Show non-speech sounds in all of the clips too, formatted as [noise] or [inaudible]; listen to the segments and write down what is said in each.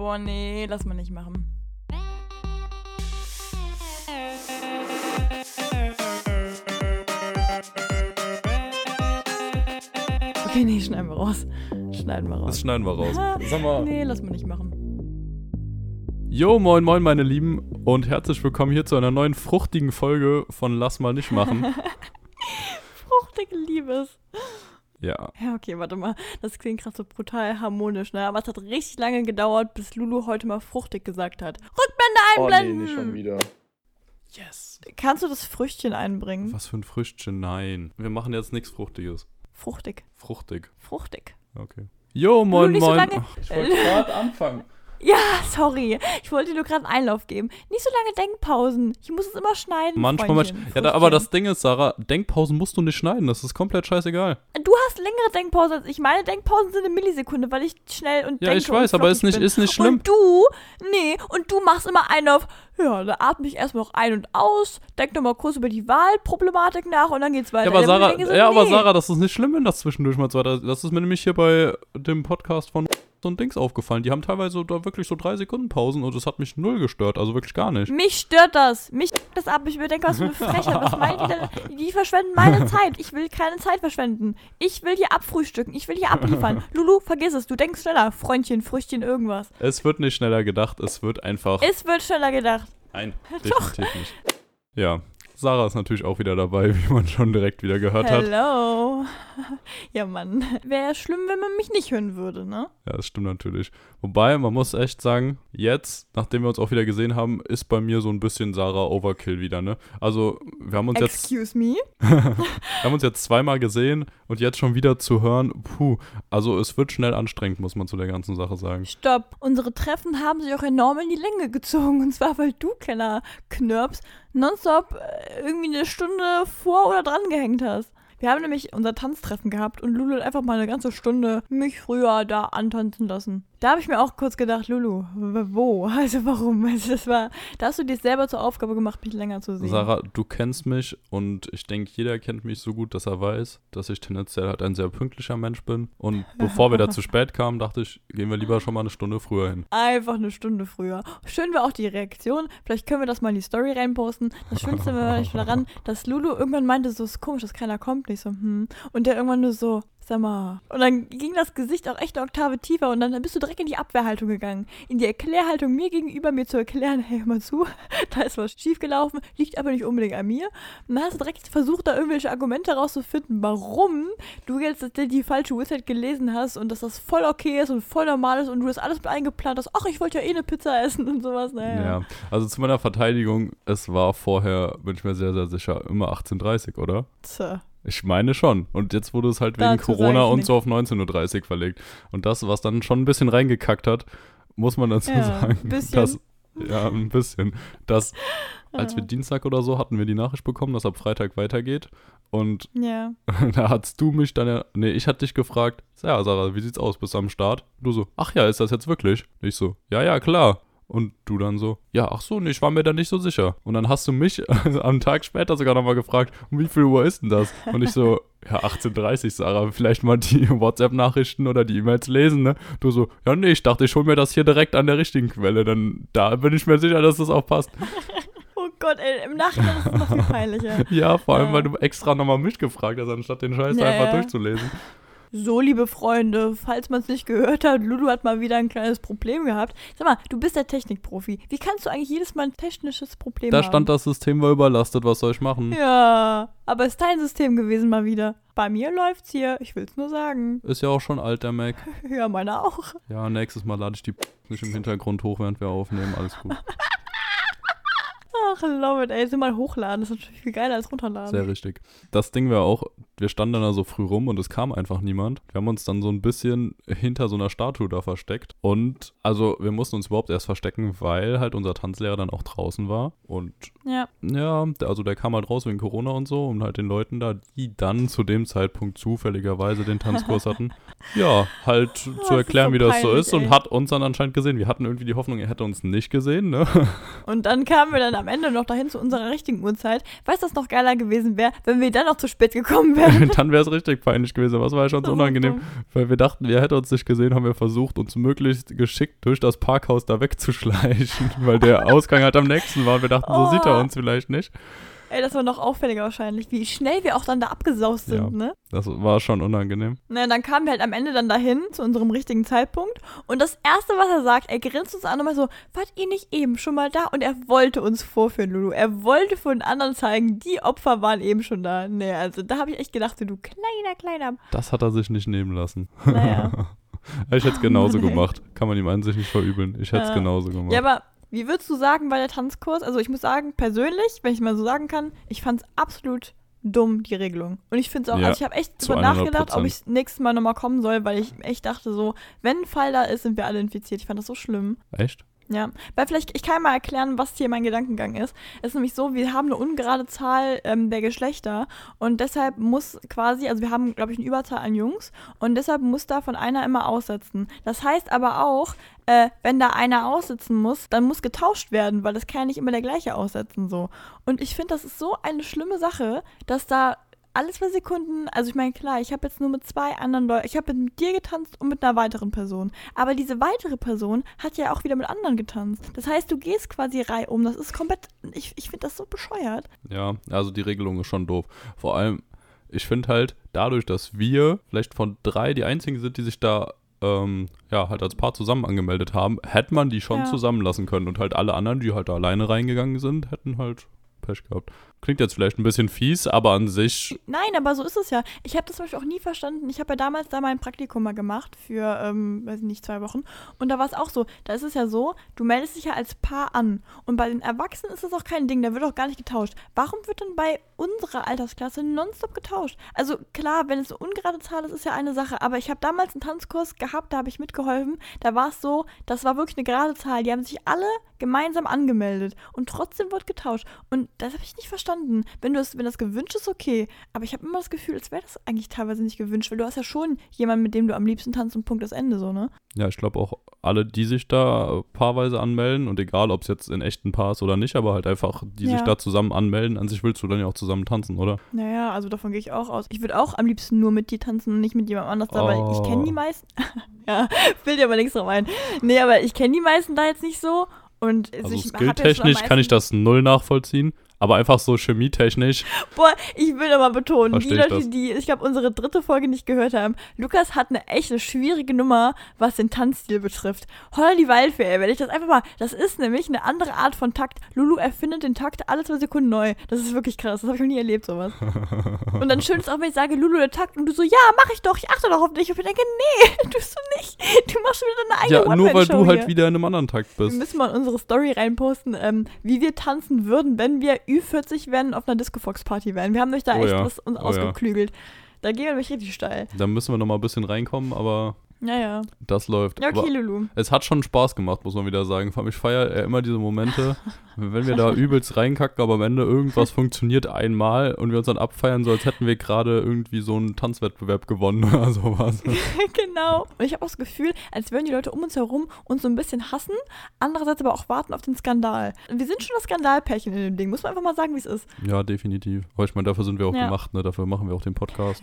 Boah, nee, lass mal nicht machen. Okay, nee, schneiden wir raus. Schneiden wir raus. Das schneiden wir raus. [laughs] Sag mal. Nee, lass mal nicht machen. Jo, moin, moin, meine Lieben. Und herzlich willkommen hier zu einer neuen fruchtigen Folge von Lass mal nicht machen. [laughs] Fruchtige Liebes. Ja. Ja, okay, warte mal. Das klingt gerade so brutal harmonisch, ne? Aber es hat richtig lange gedauert, bis Lulu heute mal fruchtig gesagt hat. Rückblende Oh nee, einblenden! nicht schon wieder. Yes. Kannst du das Früchtchen einbringen? Was für ein Früchtchen? Nein. Wir machen jetzt nichts Fruchtiges. Fruchtig. Fruchtig. Fruchtig. Okay. Jo, moin, so moin. lange- Ach, Ich wollte [laughs] gerade anfangen. Ja, sorry. Ich wollte dir nur gerade einen Einlauf geben. Nicht so lange Denkpausen. Ich muss es immer schneiden. Manchmal, manchmal. Ja, da, aber das. Ding ist, Sarah, Denkpausen musst du nicht schneiden. Das ist komplett scheißegal. Du hast längere Denkpausen als ich. Meine Denkpausen sind eine Millisekunde, weil ich schnell und Ja, denke ich weiß, aber ist nicht, bin. ist nicht schlimm. Und du, nee, und du machst immer einen auf, ja, da atme ich erstmal noch ein und aus, denk nochmal kurz über die Wahlproblematik nach und dann geht's weiter. Ja, aber Sarah, so, ja, aber nee. Sarah, das ist nicht schlimm, wenn das zwischendurch mal weiter. Das ist mir nämlich hier bei dem Podcast von so ein Dings aufgefallen. Die haben teilweise da wirklich so drei Sekunden Pausen und das hat mich null gestört, also wirklich gar nicht. Mich stört das. Mich stört das ab. Ich mir denke, was für eine Frechheit. Was meint die denn? Die verschwenden meine [laughs] Zeit. Ich will keine Zeit verschwenden. Ich will hier abfrühstücken. Ich will hier abliefern. [laughs] Lulu, vergiss es. Du denkst schneller. Freundchen, Früchtchen, irgendwas. Es wird nicht schneller gedacht, es wird einfach. Es wird schneller gedacht. Nein, definitiv nicht. Ja, Sarah ist natürlich auch wieder dabei, [laughs] wie man schon direkt wieder gehört hat. Hello. [laughs] Ja, Mann. Wäre ja schlimm, wenn man mich nicht hören würde, ne? Ja, das stimmt natürlich. Wobei, man muss echt sagen, jetzt, nachdem wir uns auch wieder gesehen haben, ist bei mir so ein bisschen Sarah Overkill wieder, ne? Also, wir haben uns jetzt, Excuse me. [laughs] wir haben uns jetzt zweimal gesehen und jetzt schon wieder zu hören, puh, also es wird schnell anstrengend, muss man zu der ganzen Sache sagen. Stopp. Unsere Treffen haben sich auch enorm in die Länge gezogen. Und zwar, weil du, kleiner Knirps, nonstop äh, irgendwie eine Stunde vor oder dran gehängt hast. Wir haben nämlich unser Tanztreffen gehabt und Lulu hat einfach mal eine ganze Stunde mich früher da antanzen lassen. Da habe ich mir auch kurz gedacht, Lulu, wo? [laughs] Also warum? [laughs] Also das war, da hast du dir selber zur Aufgabe gemacht, mich länger zu sehen. Sarah, du kennst mich und ich denke, jeder kennt mich so gut, dass er weiß, dass ich tendenziell halt ein sehr pünktlicher Mensch bin. Und [laughs] bevor wir da zu spät kamen, dachte ich, gehen wir lieber schon mal eine Stunde früher hin. Einfach eine Stunde früher. Schön war auch die Reaktion. Vielleicht können wir das mal in die Story reinposten. Das Schönste war daran, dass Lulu irgendwann meinte, so ist komisch, dass keiner kommt. Nicht so, hm. Und der irgendwann nur so, mal. Und dann ging das Gesicht auch echt eine Oktave tiefer und dann bist du direkt in die Abwehrhaltung gegangen. In die Erklärhaltung mir gegenüber, mir zu erklären, hey, hör mal zu, [laughs] da ist was schiefgelaufen, liegt aber nicht unbedingt an mir. Und dann hast du direkt versucht, da irgendwelche Argumente rauszufinden, warum du jetzt die falsche Uhrzeit gelesen hast und dass das voll okay ist und voll normal ist und du das alles mit eingeplant hast. Ach, ich wollte ja eh eine Pizza essen und sowas. Naja. Ja, also zu meiner Verteidigung, es war vorher, bin ich mir sehr, sehr sicher, immer 18.30 oder? Tja. Ich meine schon. Und jetzt wurde es halt wegen Dazu Corona und so auf 19.30 Uhr verlegt. Und das, was dann schon ein bisschen reingekackt hat, muss man dazu Ja, sagen. ein [laughs] bisschen. Dass, ja, ein bisschen. Dass, [laughs] als wir. Dienstag oder so hatten wir die Nachricht bekommen, dass ab Freitag weitergeht. Und Ja. [laughs] da hast du mich dann ja, nee, ich hatte dich gefragt, ja, Sarah, wie sieht's aus, bist du am Start? Du so, ach ja, ist das jetzt wirklich? Ich so, ja, ja, klar. Und du dann so, ja, ach so, nee, ich war mir da nicht so sicher. Und dann hast du mich [laughs] am Tag später sogar nochmal gefragt, um wie viel Uhr ist denn das? Und ich so, [laughs] ja, 18.30 Sarah, vielleicht mal die [laughs] WhatsApp-Nachrichten oder die E-Mails lesen, ne? Du so, ja, nee, ich dachte, ich hol mir das hier direkt an der richtigen Quelle, dann da bin ich mir sicher, dass das auch passt. Oh Gott, ey, im Nachhinein ist es noch viel peinlicher. Ja, vor allem, Ja. weil du extra nochmal mich gefragt hast, anstatt den Scheiß Ja, einfach ja. durchzulesen. So, liebe Freunde, falls man es nicht gehört hat, Lulu hat mal wieder ein kleines Problem gehabt. Sag mal, du bist der Technikprofi. Wie kannst du eigentlich jedes Mal ein technisches Problem Da haben? stand, das System war überlastet, was soll ich machen? Ja, aber ist dein System gewesen mal wieder. Bei mir läuft's hier, ich will's nur sagen. Ist ja auch schon alt, der Mac. [laughs] Ja, meiner auch. Ja, nächstes Mal lade ich die [laughs] nicht im Hintergrund hoch, während wir aufnehmen. Alles gut. [laughs] Ach, love it, ey. Jetzt mal hochladen, das ist natürlich viel geiler als runterladen. Sehr richtig. Das Ding war auch, wir standen dann da so früh rum und es kam einfach niemand. Wir haben uns dann so ein bisschen hinter so einer Statue da versteckt. Und also wir mussten uns überhaupt erst verstecken, weil halt unser Tanzlehrer dann auch draußen war. Und Ja, ja, also der kam halt raus wegen Corona und so und halt den Leuten da, die dann zu dem Zeitpunkt zufälligerweise den Tanzkurs hatten, [laughs] ja, halt zu ist erklären, so wie das so peinlich, ist und ey. hat uns dann anscheinend gesehen. Wir hatten irgendwie die Hoffnung, er hätte uns nicht gesehen, ne? und dann kamen wir dann am Ende noch dahin zu unserer richtigen Uhrzeit. Weißt du, was noch geiler gewesen wäre, wenn wir dann noch zu spät gekommen wären? [laughs] dann wäre es richtig peinlich gewesen. Aber es war ja schon so Das unangenehm. Weil wir dachten, er hätte uns nicht gesehen, haben wir versucht, uns möglichst geschickt durch das Parkhaus da wegzuschleichen, [laughs] weil der Ausgang halt am nächsten war und wir dachten, so sieht er Oh. uns vielleicht nicht. Ey, das war noch auffälliger wahrscheinlich, wie schnell wir auch dann da abgesaust sind, Ja. ne? Das war schon unangenehm. Na, dann kamen wir halt am Ende dann dahin, zu unserem richtigen Zeitpunkt. Und das Erste, was er sagt, er grinst uns an und mal so, wart ihr nicht eben schon mal da? Und er wollte uns vorführen, Lulu. Er wollte von anderen zeigen, die Opfer waren eben schon da. Nee, also da habe ich echt gedacht, du kleiner, kleiner. Das hat er sich nicht nehmen lassen. Naja. [laughs] ich hätte es genauso [laughs] Mann, ey. gemacht. Kann man ihm an sich nicht verübeln. Ich hätte es Ja. genauso gemacht. Ja, aber wie würdest du sagen, war der Tanzkurs? Also ich muss sagen, persönlich, wenn ich mal so sagen kann, ich fand es absolut dumm, die Regelung. Und ich finde es auch, Ja, also ich habe echt drüber 100%. nachgedacht, ob ich nächstes Mal nochmal kommen soll, weil ich echt dachte so, wenn ein Fall da ist, sind wir alle infiziert. Ich fand das so schlimm. Echt? Ja, weil vielleicht, ich kann mal erklären, was hier mein Gedankengang ist. Es ist nämlich so, wir haben eine ungerade Zahl ähm, der Geschlechter und deshalb muss quasi, also wir haben, glaube ich, eine Überzahl an Jungs und deshalb muss davon einer immer aussetzen. Das heißt aber auch, äh, wenn da einer aussitzen muss, dann muss getauscht werden, weil das kann ja nicht immer der gleiche aussetzen so. Und ich finde, das ist so eine schlimme Sache, dass da alle zwei Sekunden, also ich meine, klar, ich habe jetzt nur mit zwei anderen Leuten, ich habe mit dir getanzt und mit einer weiteren Person. Aber diese weitere Person hat ja auch wieder mit anderen getanzt. Das heißt, du gehst quasi reihum. Das ist komplett, ich, ich finde das so bescheuert. Ja, also die Regelung ist schon doof. Vor allem, ich finde halt, dadurch, dass wir vielleicht von drei die einzigen sind, die sich da ähm, ja, halt als Paar zusammen angemeldet haben, hätte man die schon Ja. zusammenlassen können. Und halt alle anderen, die halt da alleine reingegangen sind, hätten halt Pech gehabt. Klingt jetzt vielleicht ein bisschen fies, aber an sich, Nein, aber so ist es ja. Ich habe das zum Beispiel auch nie verstanden. Ich habe ja damals da mein Praktikum mal gemacht für, ähm, weiß ich nicht, zwei Wochen. Und da war es auch so. Da ist es ja so, du meldest dich ja als Paar an. Und bei den Erwachsenen ist das auch kein Ding. Da wird auch gar nicht getauscht. Warum wird denn bei unserer Altersklasse nonstop getauscht? Also klar, wenn es eine ungerade Zahl ist, ist ja eine Sache. Aber ich habe damals einen Tanzkurs gehabt, da habe ich mitgeholfen. Da war es so, das war wirklich eine gerade Zahl. Die haben sich alle gemeinsam angemeldet. Und trotzdem wird getauscht. Und das habe ich nicht verstanden. Wenn, du es, wenn das gewünscht ist, okay. Aber ich habe immer das Gefühl, als wäre das eigentlich teilweise nicht gewünscht, weil du hast ja schon jemanden, mit dem du am liebsten tanzt und Punkt das Ende so, ne? ja, ich glaube auch alle, die sich da äh, paarweise anmelden und egal, ob es jetzt in echten Paars oder nicht, aber halt einfach, die sich Ja. da zusammen anmelden, an sich willst du dann ja auch zusammen tanzen, oder? Naja, also davon gehe ich auch aus. Ich würde auch am liebsten nur mit dir tanzen und nicht mit jemand anders da, weil ich Oh. kenne die meisten. [laughs] ja, will dir aber nichts drauf ein. Nee, aber ich kenne die meisten da jetzt nicht so. Und Also skilltechnisch kann ich das null nachvollziehen, aber einfach so chemietechnisch, Boah, ich will aber betonen, Versteh die Leute, das. die, ich glaube, unsere dritte Folge nicht gehört haben, Lukas hat eine echt eine schwierige Nummer, was den Tanzstil betrifft. Holla die Waldfee, wenn ich das einfach mal, das ist nämlich eine andere Art von Takt. Lulu erfindet den Takt alle zwei Sekunden neu. Das ist wirklich krass, das habe ich noch nie erlebt, sowas. Und dann schön ist auch, wenn ich sage, Lulu, der Takt, und du so, ja, mach ich doch, ich achte doch auf dich. Und ich denke, nee, [laughs] tust du nicht. Du machst schon wieder deine eigene ja, nur weil du halt hier. wieder in einem anderen Takt Wir bist. müssen mal in unsere Story reinposten, ähm, wie wir tanzen würden, wenn wir Ü40 wären und auf einer Disco-Fox-Party wären. Wir haben euch da Oh echt ja, was uns oh ja. ausgeklügelt. Da gehen wir nämlich richtig steil. Da müssen wir noch mal ein bisschen reinkommen, aber Naja. das läuft. Ja, okay, Lulu. es hat schon Spaß gemacht, muss man wieder sagen. Ich feiere ja immer diese Momente, [laughs] wenn wir da übelst reinkacken, aber am Ende irgendwas funktioniert einmal und wir uns dann abfeiern, so als hätten wir gerade irgendwie so einen Tanzwettbewerb gewonnen oder [laughs] sowas. [laughs] genau. Und ich habe auch das Gefühl, als würden die Leute um uns herum uns so ein bisschen hassen, andererseits aber auch warten auf den Skandal. Wir sind schon das Skandalpärchen in dem Ding, muss man einfach mal sagen, wie es ist. Ja, definitiv. Aber ich meine, dafür sind wir auch Ja. gemacht, ne? Dafür machen wir auch den Podcast.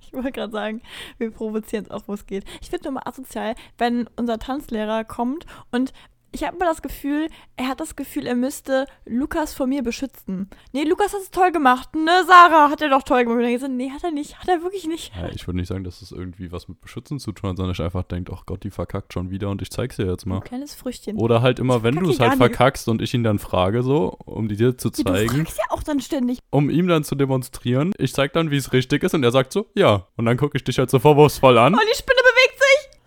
Ich wollte gerade sagen, wir provozieren es auch, wo es geht. Ich finde mal asozial, wenn unser Tanzlehrer kommt und ich habe immer das Gefühl, er hat das Gefühl, er müsste Lukas vor mir beschützen. Nee, Lukas hat es toll gemacht. Ne, Sarah hat er doch toll gemacht. Und ich so, nee, hat er nicht. Hat er wirklich nicht. ja, ich würde nicht sagen, dass es irgendwie was mit Beschützen zu tun hat, sondern ich einfach denke, ach Gott, die verkackt schon wieder und ich zeig's dir jetzt Ein mal. kleines Früchtchen. Oder halt immer, wenn du es halt verkackst und ich ihn dann frage, so, um die dir zu Ja, du zeigen, fragst ja auch dann ständig. um ihm dann zu demonstrieren. Ich zeig dann, wie es richtig ist und er sagt so, ja. Und dann gucke ich dich halt so vorwurfsvoll an. Oh, die Spinne bewegt.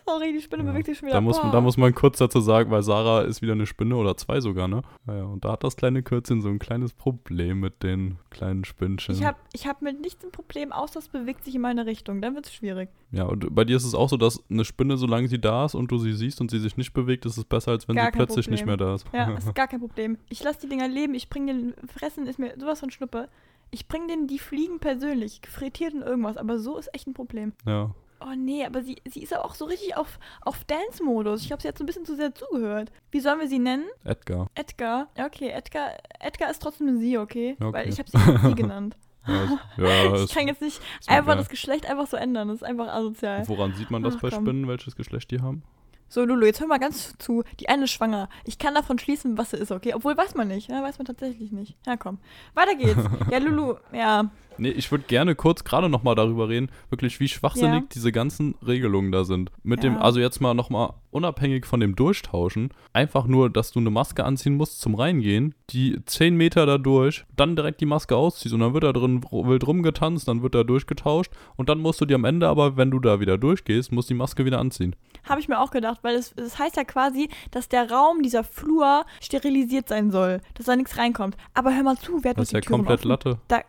Sorry, die Spinne Ja, bewegt sich schon wieder. Da muss, man, da muss man kurz dazu sagen, weil Sarah ist wieder eine Spinne oder zwei sogar, ne? Ja, ja, und da hat das kleine Kürzchen so ein kleines Problem mit den kleinen Spinnchen. ich habe ich hab mit nichts ein Problem, außer es bewegt sich in meine Richtung. Dann wird es schwierig. ja, und bei dir ist es auch so, dass eine Spinne, solange sie da ist und du sie siehst und sie sich nicht bewegt, ist es besser, als wenn Gar sie plötzlich nicht mehr Problem. da ist. Ja, [laughs] ist gar kein Problem. Ich lasse die Dinger leben, ich bringe den Fressen, ist mir sowas von Schnuppe. Ich bringe denen die Fliegen persönlich, frittiert und irgendwas, aber so ist echt ein Problem. ja. Oh nee, aber sie, sie ist aber auch so richtig auf, auf Dance-Modus. Ich glaube, sie so ein bisschen zu sehr zugehört. Wie sollen wir sie nennen? Edgar. Edgar. Ja, okay, Edgar, Edgar ist trotzdem sie, okay? Okay. Weil ich habe sie sie [laughs] genannt. Ja, ja [laughs] ich kann jetzt nicht einfach egal. das Geschlecht einfach so ändern. Das ist einfach asozial. Woran sieht man das Ach, bei komm. Spinnen, welches Geschlecht die haben? So, Lulu, jetzt hör mal ganz zu. Die eine ist schwanger. Ich kann davon schließen, was sie ist, okay? Obwohl, weiß man nicht. Ja, weiß man tatsächlich nicht. Ja, komm. Weiter geht's. [laughs] Ja, Lulu, ja. Nee, ich würde gerne kurz gerade nochmal darüber reden, wirklich wie schwachsinnig Ja. diese ganzen Regelungen da sind. Mit dem, Ja. also jetzt mal nochmal unabhängig von dem Durchtauschen, einfach nur, dass du eine Maske anziehen musst zum Reingehen, die 10 Meter da durch, dann direkt die Maske ausziehst und dann wird da drin wild rumgetanzt, dann wird da durchgetauscht und dann musst du dir am Ende aber, wenn du da wieder durchgehst, musst die Maske wieder anziehen. Habe ich mir auch gedacht, weil es, es heißt ja quasi, dass der Raum, dieser Flur, sterilisiert sein soll. Dass da nichts reinkommt. Aber hör mal zu, wer hat Das noch ist die ja Türen komplett offen? Latte. Da,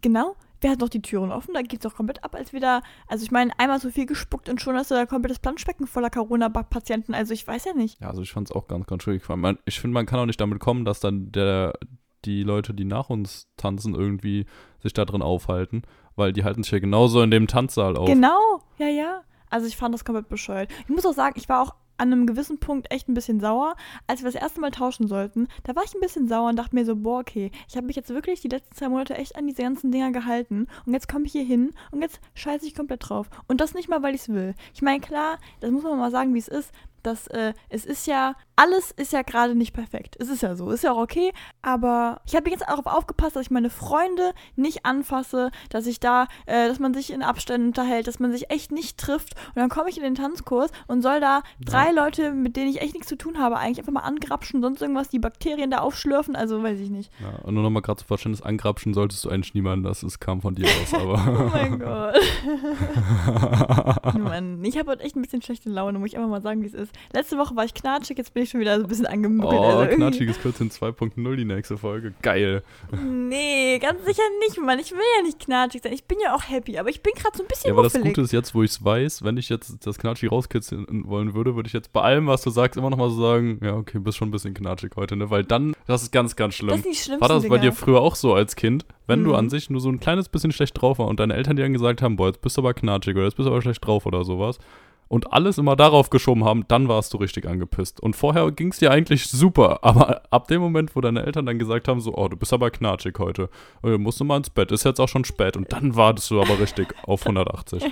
genau. Wer hat noch die Türen offen? Da geht's doch komplett ab, als wir da. Also, ich meine, einmal so viel gespuckt und schon hast du da komplettes Planschbecken voller Corona-Patienten. Also, ich weiß ja nicht. Ja, also ich fand es auch ganz, ganz schwierig. Man, ich finde, man kann auch nicht damit kommen, dass dann der, die Leute, die nach uns tanzen, irgendwie sich da drin aufhalten. Weil die halten sich ja genauso in dem Tanzsaal auf. Genau, ja, ja. Also ich fand das komplett bescheuert. Ich muss auch sagen, ich war auch an einem gewissen Punkt echt ein bisschen sauer, als wir das erste Mal tauschen sollten. Da war ich ein bisschen sauer und dachte mir so, boah, okay, ich habe mich jetzt wirklich die letzten zwei Monate echt an diese ganzen Dinger gehalten und jetzt komme ich hier hin und jetzt scheiße ich komplett drauf. Und das nicht mal, weil ich es will. Ich meine, klar, das muss man mal sagen, wie es ist. Das, äh, es ist ja, alles ist ja gerade nicht perfekt. Es ist ja so, ist ja auch okay, aber ich habe jetzt auch darauf aufgepasst, dass ich meine Freunde nicht anfasse, dass ich da, äh, dass man sich in Abständen unterhält, dass man sich echt nicht trifft. Und dann komme ich in den Tanzkurs und soll da drei Leute, mit denen ich echt nichts zu tun habe, eigentlich einfach mal angrapschen, sonst irgendwas, die Bakterien da aufschlürfen, also weiß ich nicht. Ja, und nur nochmal gerade zu Verständnis, angrapschen solltest du eigentlich niemanden, das ist, kam von dir aus, [laughs] Oh aber. mein [laughs] Gott. [laughs] Mann, ich habe heute echt ein bisschen schlechte Laune, muss ich einfach mal sagen, wie es ist. Letzte Woche war ich knatschig, jetzt bin ich schon wieder so ein bisschen angemuckelt. oh, also irgendwie- knatschiges Kürzchen 2.0 die nächste Folge. Geil. Nee, ganz sicher nicht, Mann. Ich will ja nicht knatschig sein. Ich bin ja auch happy, aber ich bin gerade so ein bisschen Ja, aber das muffelig. Gute ist jetzt, wo ich es weiß, wenn ich jetzt das Knatschig rauskitzeln wollen würde, würde ich jetzt bei allem, was du sagst, immer nochmal so sagen, ja, okay, bist schon ein bisschen knatschig heute, ne? Weil dann, das ist ganz, ganz schlimm. das die schlimmsten War das bei dir früher auch so als Kind, wenn du Mhm. an sich nur so ein kleines bisschen schlecht drauf war und deine Eltern dir dann gesagt haben, boah, jetzt bist du aber knatschig oder jetzt bist du aber schlecht drauf oder sowas und alles immer darauf geschoben haben, dann warst du richtig angepisst. Und vorher ging es dir eigentlich super, [laughs] aber ab dem Moment, wo deine Eltern dann gesagt haben, so, oh, du bist aber knatschig heute, äh, musst du mal ins Bett, ist jetzt auch schon spät und dann wartest du aber richtig [laughs] auf 180.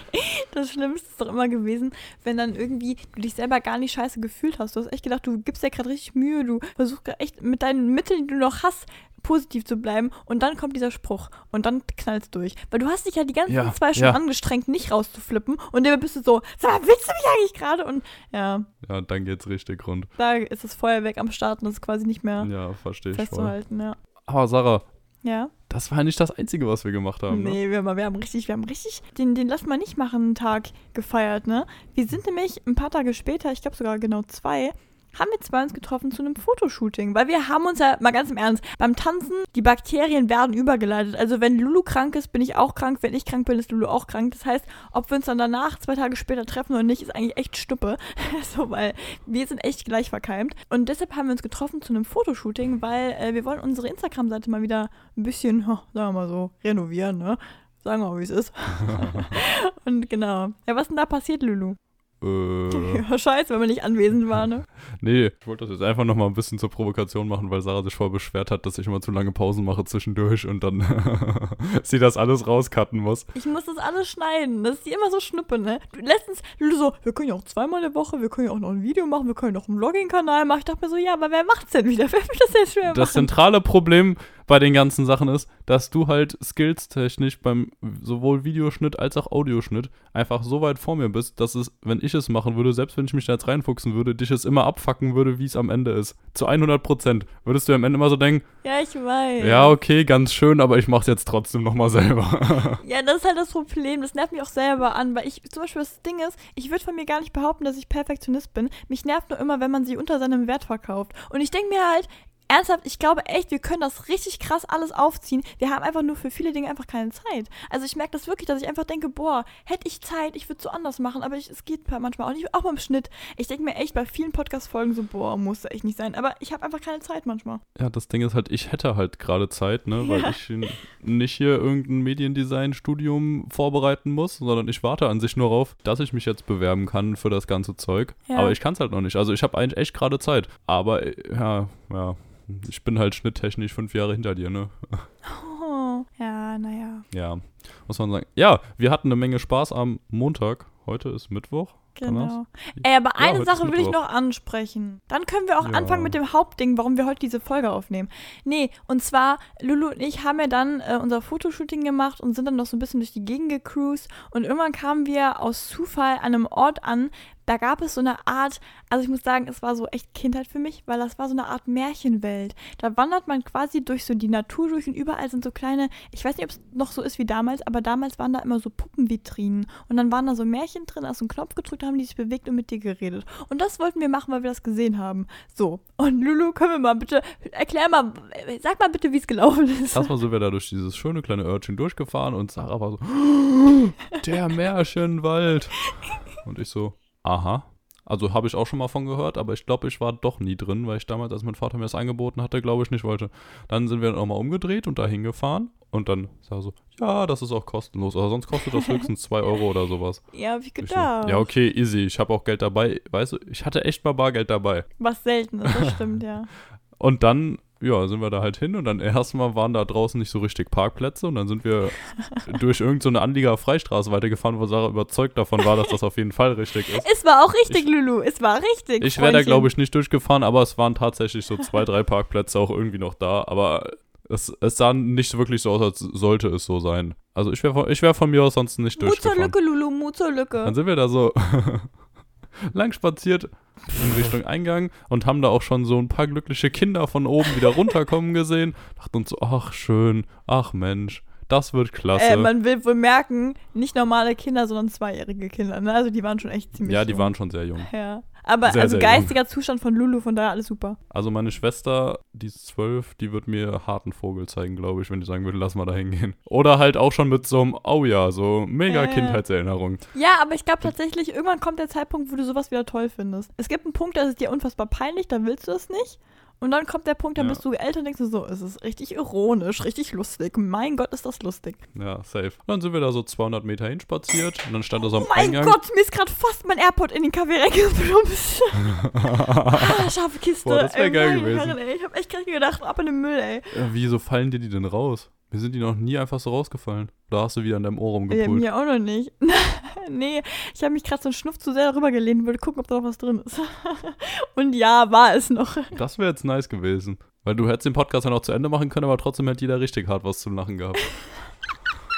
Das Schlimmste ist doch immer gewesen, wenn dann irgendwie du dich selber gar nicht scheiße gefühlt hast. Du hast echt gedacht, du gibst dir gerade richtig Mühe, du versuchst echt mit deinen Mitteln, die du noch hast, positiv zu bleiben und dann kommt dieser Spruch und dann knallst durch. Weil du hast dich ja die ganzen Ja, zwei Stunden ja. angestrengt, nicht rauszuflippen und dann bist du so, sag mal, willst du mich eigentlich gerade? Und ja, Ja, dann geht's richtig rund. da ist das Feuerwerk am Start und das ist quasi nicht mehr Ja, verstehe ich voll. festzuhalten, ja. Aber Sarah, Ja. das war nicht das Einzige, was wir gemacht haben, ne? Nee, wir, haben- wir haben richtig, wir haben richtig den, den Lass mal nicht machen Tag gefeiert, ne? Wir sind nämlich ein paar Tage später, ich glaube sogar genau zwei, haben wir zwei uns getroffen zu einem Fotoshooting, weil wir haben uns ja, mal ganz im Ernst, beim Tanzen, die Bakterien werden übergeleitet. Also wenn Lulu krank ist, bin ich auch krank, wenn ich krank bin, ist Lulu auch krank. Das heißt, ob wir uns dann danach, zwei Tage später treffen oder nicht, ist eigentlich echt Stuppe. [laughs] so, weil wir sind echt gleich verkeimt. Und deshalb haben wir uns getroffen zu einem Fotoshooting, weil äh, wir wollen unsere Instagram-Seite mal wieder ein bisschen, sagen wir mal so, renovieren, ne? Sagen wir mal, wie es ist. [laughs] Und genau. Ja, was ist denn da passiert, Lulu? Äh, Ja, scheiße, wenn wir nicht anwesend waren, ne? [laughs] nee, ich wollte das jetzt einfach nochmal ein bisschen zur Provokation machen, weil Sarah sich voll beschwert hat, dass ich immer zu lange Pausen mache zwischendurch und dann [laughs] sie das alles rauscutten muss. Ich muss das alles schneiden. Das ist die immer so schnuppe, ne? Du, letztens, Lulu so, wir können ja auch zweimal eine Woche, wir können ja auch noch ein Video machen, wir können noch einen Vlogging-Kanal machen. Ich dachte mir so, ja, aber wer macht's denn wieder? [laughs] Wer will das jetzt schwer Das machen? zentrale Problem bei den ganzen Sachen ist, dass du halt skillstechnisch beim sowohl Videoschnitt als auch Audioschnitt einfach so weit vor mir bist, dass es, wenn ich es machen würde, selbst wenn ich mich da jetzt reinfuchsen würde, dich es immer abfacken würde, wie es am Ende ist. Zu 100 Prozent. Würdest du am Ende immer so denken, Ja, ich weiß. ja, okay, ganz schön, aber ich mach's jetzt trotzdem nochmal selber. [laughs] Ja, das ist halt das Problem. Das nervt mich auch selber an, weil ich, zum Beispiel das Ding ist, ich würde von mir gar nicht behaupten, dass ich Perfektionist bin. Mich nervt nur immer, wenn man sie unter seinem Wert verkauft. Und ich denke mir halt, ernsthaft, ich glaube echt, wir können das richtig krass alles aufziehen. Wir haben einfach nur für viele Dinge einfach keine Zeit. Also ich merke das wirklich, dass ich einfach denke, boah, hätte ich Zeit, ich würde es so anders machen, aber ich, es geht manchmal auch nicht, auch beim Schnitt. Ich denke mir echt bei vielen Podcast-Folgen so, boah, muss echt nicht sein. Aber ich habe einfach keine Zeit manchmal. Ja, das Ding ist halt, ich hätte halt gerade Zeit, ne, weil Ja. ich nicht hier irgendein Mediendesign-Studium vorbereiten muss, sondern ich warte an sich nur darauf, dass ich mich jetzt bewerben kann für das ganze Zeug. Ja. Aber ich kann es halt noch nicht. Also ich habe eigentlich echt gerade Zeit. Aber äh, ja, ja, ich bin halt schnitttechnisch fünf Jahre hinter dir, ne? Oh, ja, naja, Ja, muss man sagen. Ja, wir hatten eine Menge Spaß am Montag. Heute ist Mittwoch. Genau. Ey, aber Ja, eine ist Sache will ich noch ansprechen. Dann können wir auch Ja. anfangen mit dem Hauptding, warum wir heute diese Folge aufnehmen. Nee, und zwar, Lulu und ich haben ja dann äh, unser Fotoshooting gemacht und sind dann noch so ein bisschen durch die Gegend gecruised und irgendwann kamen wir aus Zufall an einem Ort an, da gab es so eine Art, also ich muss sagen, es war so echt Kindheit für mich, weil das war so eine Art Märchenwelt. Da wandert man quasi durch so die Natur durch und überall sind so kleine, ich weiß nicht, ob es noch so ist wie damals, aber damals waren da immer so Puppenvitrinen und dann waren da so Märchen drin, hast du einen Knopf gedrückt, haben die sich bewegt und mit dir geredet. Und das wollten wir machen, weil wir das gesehen haben. So, und Lulu, können wir mal bitte, erklär mal, sag mal bitte, wie es gelaufen ist. Erstmal sind wir da durch dieses schöne kleine Örtchen durchgefahren und Sarah war so, [laughs] der Märchenwald. Und ich so, aha. Also habe ich auch schon mal von gehört, aber ich glaube, ich war doch nie drin, weil ich damals, als mein Vater mir das angeboten hatte, glaube ich nicht wollte. Dann sind wir nochmal umgedreht und da hingefahren und dann sah er so, ja, das ist auch kostenlos, aber sonst kostet das höchstens [laughs] 2 Euro oder sowas. Ja, hab ich Ich so, gedacht. ja, okay, easy, ich habe auch Geld dabei. Weißt du, ich hatte echt mal Bargeld dabei. Was selten ist, das stimmt, ja. [laughs] Und dann, ja, sind wir da halt hin und dann erstmal waren da draußen nicht so richtig Parkplätze und dann sind wir [laughs] durch irgendeine so eine Anlieger Freistraße weitergefahren, wo Sarah überzeugt davon war, dass das auf jeden Fall richtig ist. Es war auch richtig, Lulu. Es war richtig. Ich wäre da, glaube ich, nicht durchgefahren, aber es waren tatsächlich so zwei, drei Parkplätze auch irgendwie noch da, aber es, es sah nicht wirklich so aus, als sollte es so sein. Also ich wäre von, ich wär von mir aus sonst nicht Mut zur durchgefahren. Lücke, Lulu, Mut zur Lücke. Dann sind wir da so [laughs] lang spaziert in Richtung Eingang und haben da auch schon so ein paar glückliche Kinder von oben wieder runterkommen gesehen. Dachten uns so, ach schön, ach Mensch, das wird klasse. Äh, man will wohl merken, nicht normale Kinder, sondern zweijährige Kinder. Ne? Also die waren schon echt ziemlich ja, die jung. waren schon sehr jung. Ja. Aber Sehr, also sehr jung. geistiger Zustand von Lulu, von daher alles super. Also meine Schwester, die ist zwölf, die wird mir harten Vogel zeigen, glaube ich, wenn die sagen würde, lass mal da hingehen. Oder halt auch schon mit so einem, oh ja, so mega ja. Kindheitserinnerung. Ja, aber ich glaube tatsächlich, irgendwann kommt der Zeitpunkt, wo du sowas wieder toll findest. Es gibt einen Punkt, da ist es dir unfassbar peinlich, da willst du es nicht. Und dann kommt der Punkt, da Ja. bist du älter und denkst du so, es ist richtig ironisch, richtig lustig. Mein Gott, ist das lustig. Ja, safe. Und dann sind wir da so 200 Meter hinspaziert und dann stand da so am Oh mein Eingang. Gott, mir ist gerade fast mein AirPod in den Kaffee reingeplumpst. [laughs] ah, scharfe Kiste. Boah, das wär Ey, geil gewesen. Herren. Ich hab echt gerade gedacht, ab in den Müll, ey. Ja, wieso fallen dir die denn raus? Mir sind die noch nie einfach so rausgefallen. Oder hast du wieder an deinem Ohr Ja, rumgepult? mir auch noch nicht. [laughs] [laughs] nee, ich habe mich gerade so einen Schnuff zu sehr darüber gelehnt und wollte gucken, ob da noch was drin ist. [laughs] und ja, war es noch. [laughs] Das wäre jetzt nice gewesen. Weil du hättest den Podcast ja noch zu Ende machen können, aber trotzdem hätte jeder richtig hart was zum Lachen gehabt.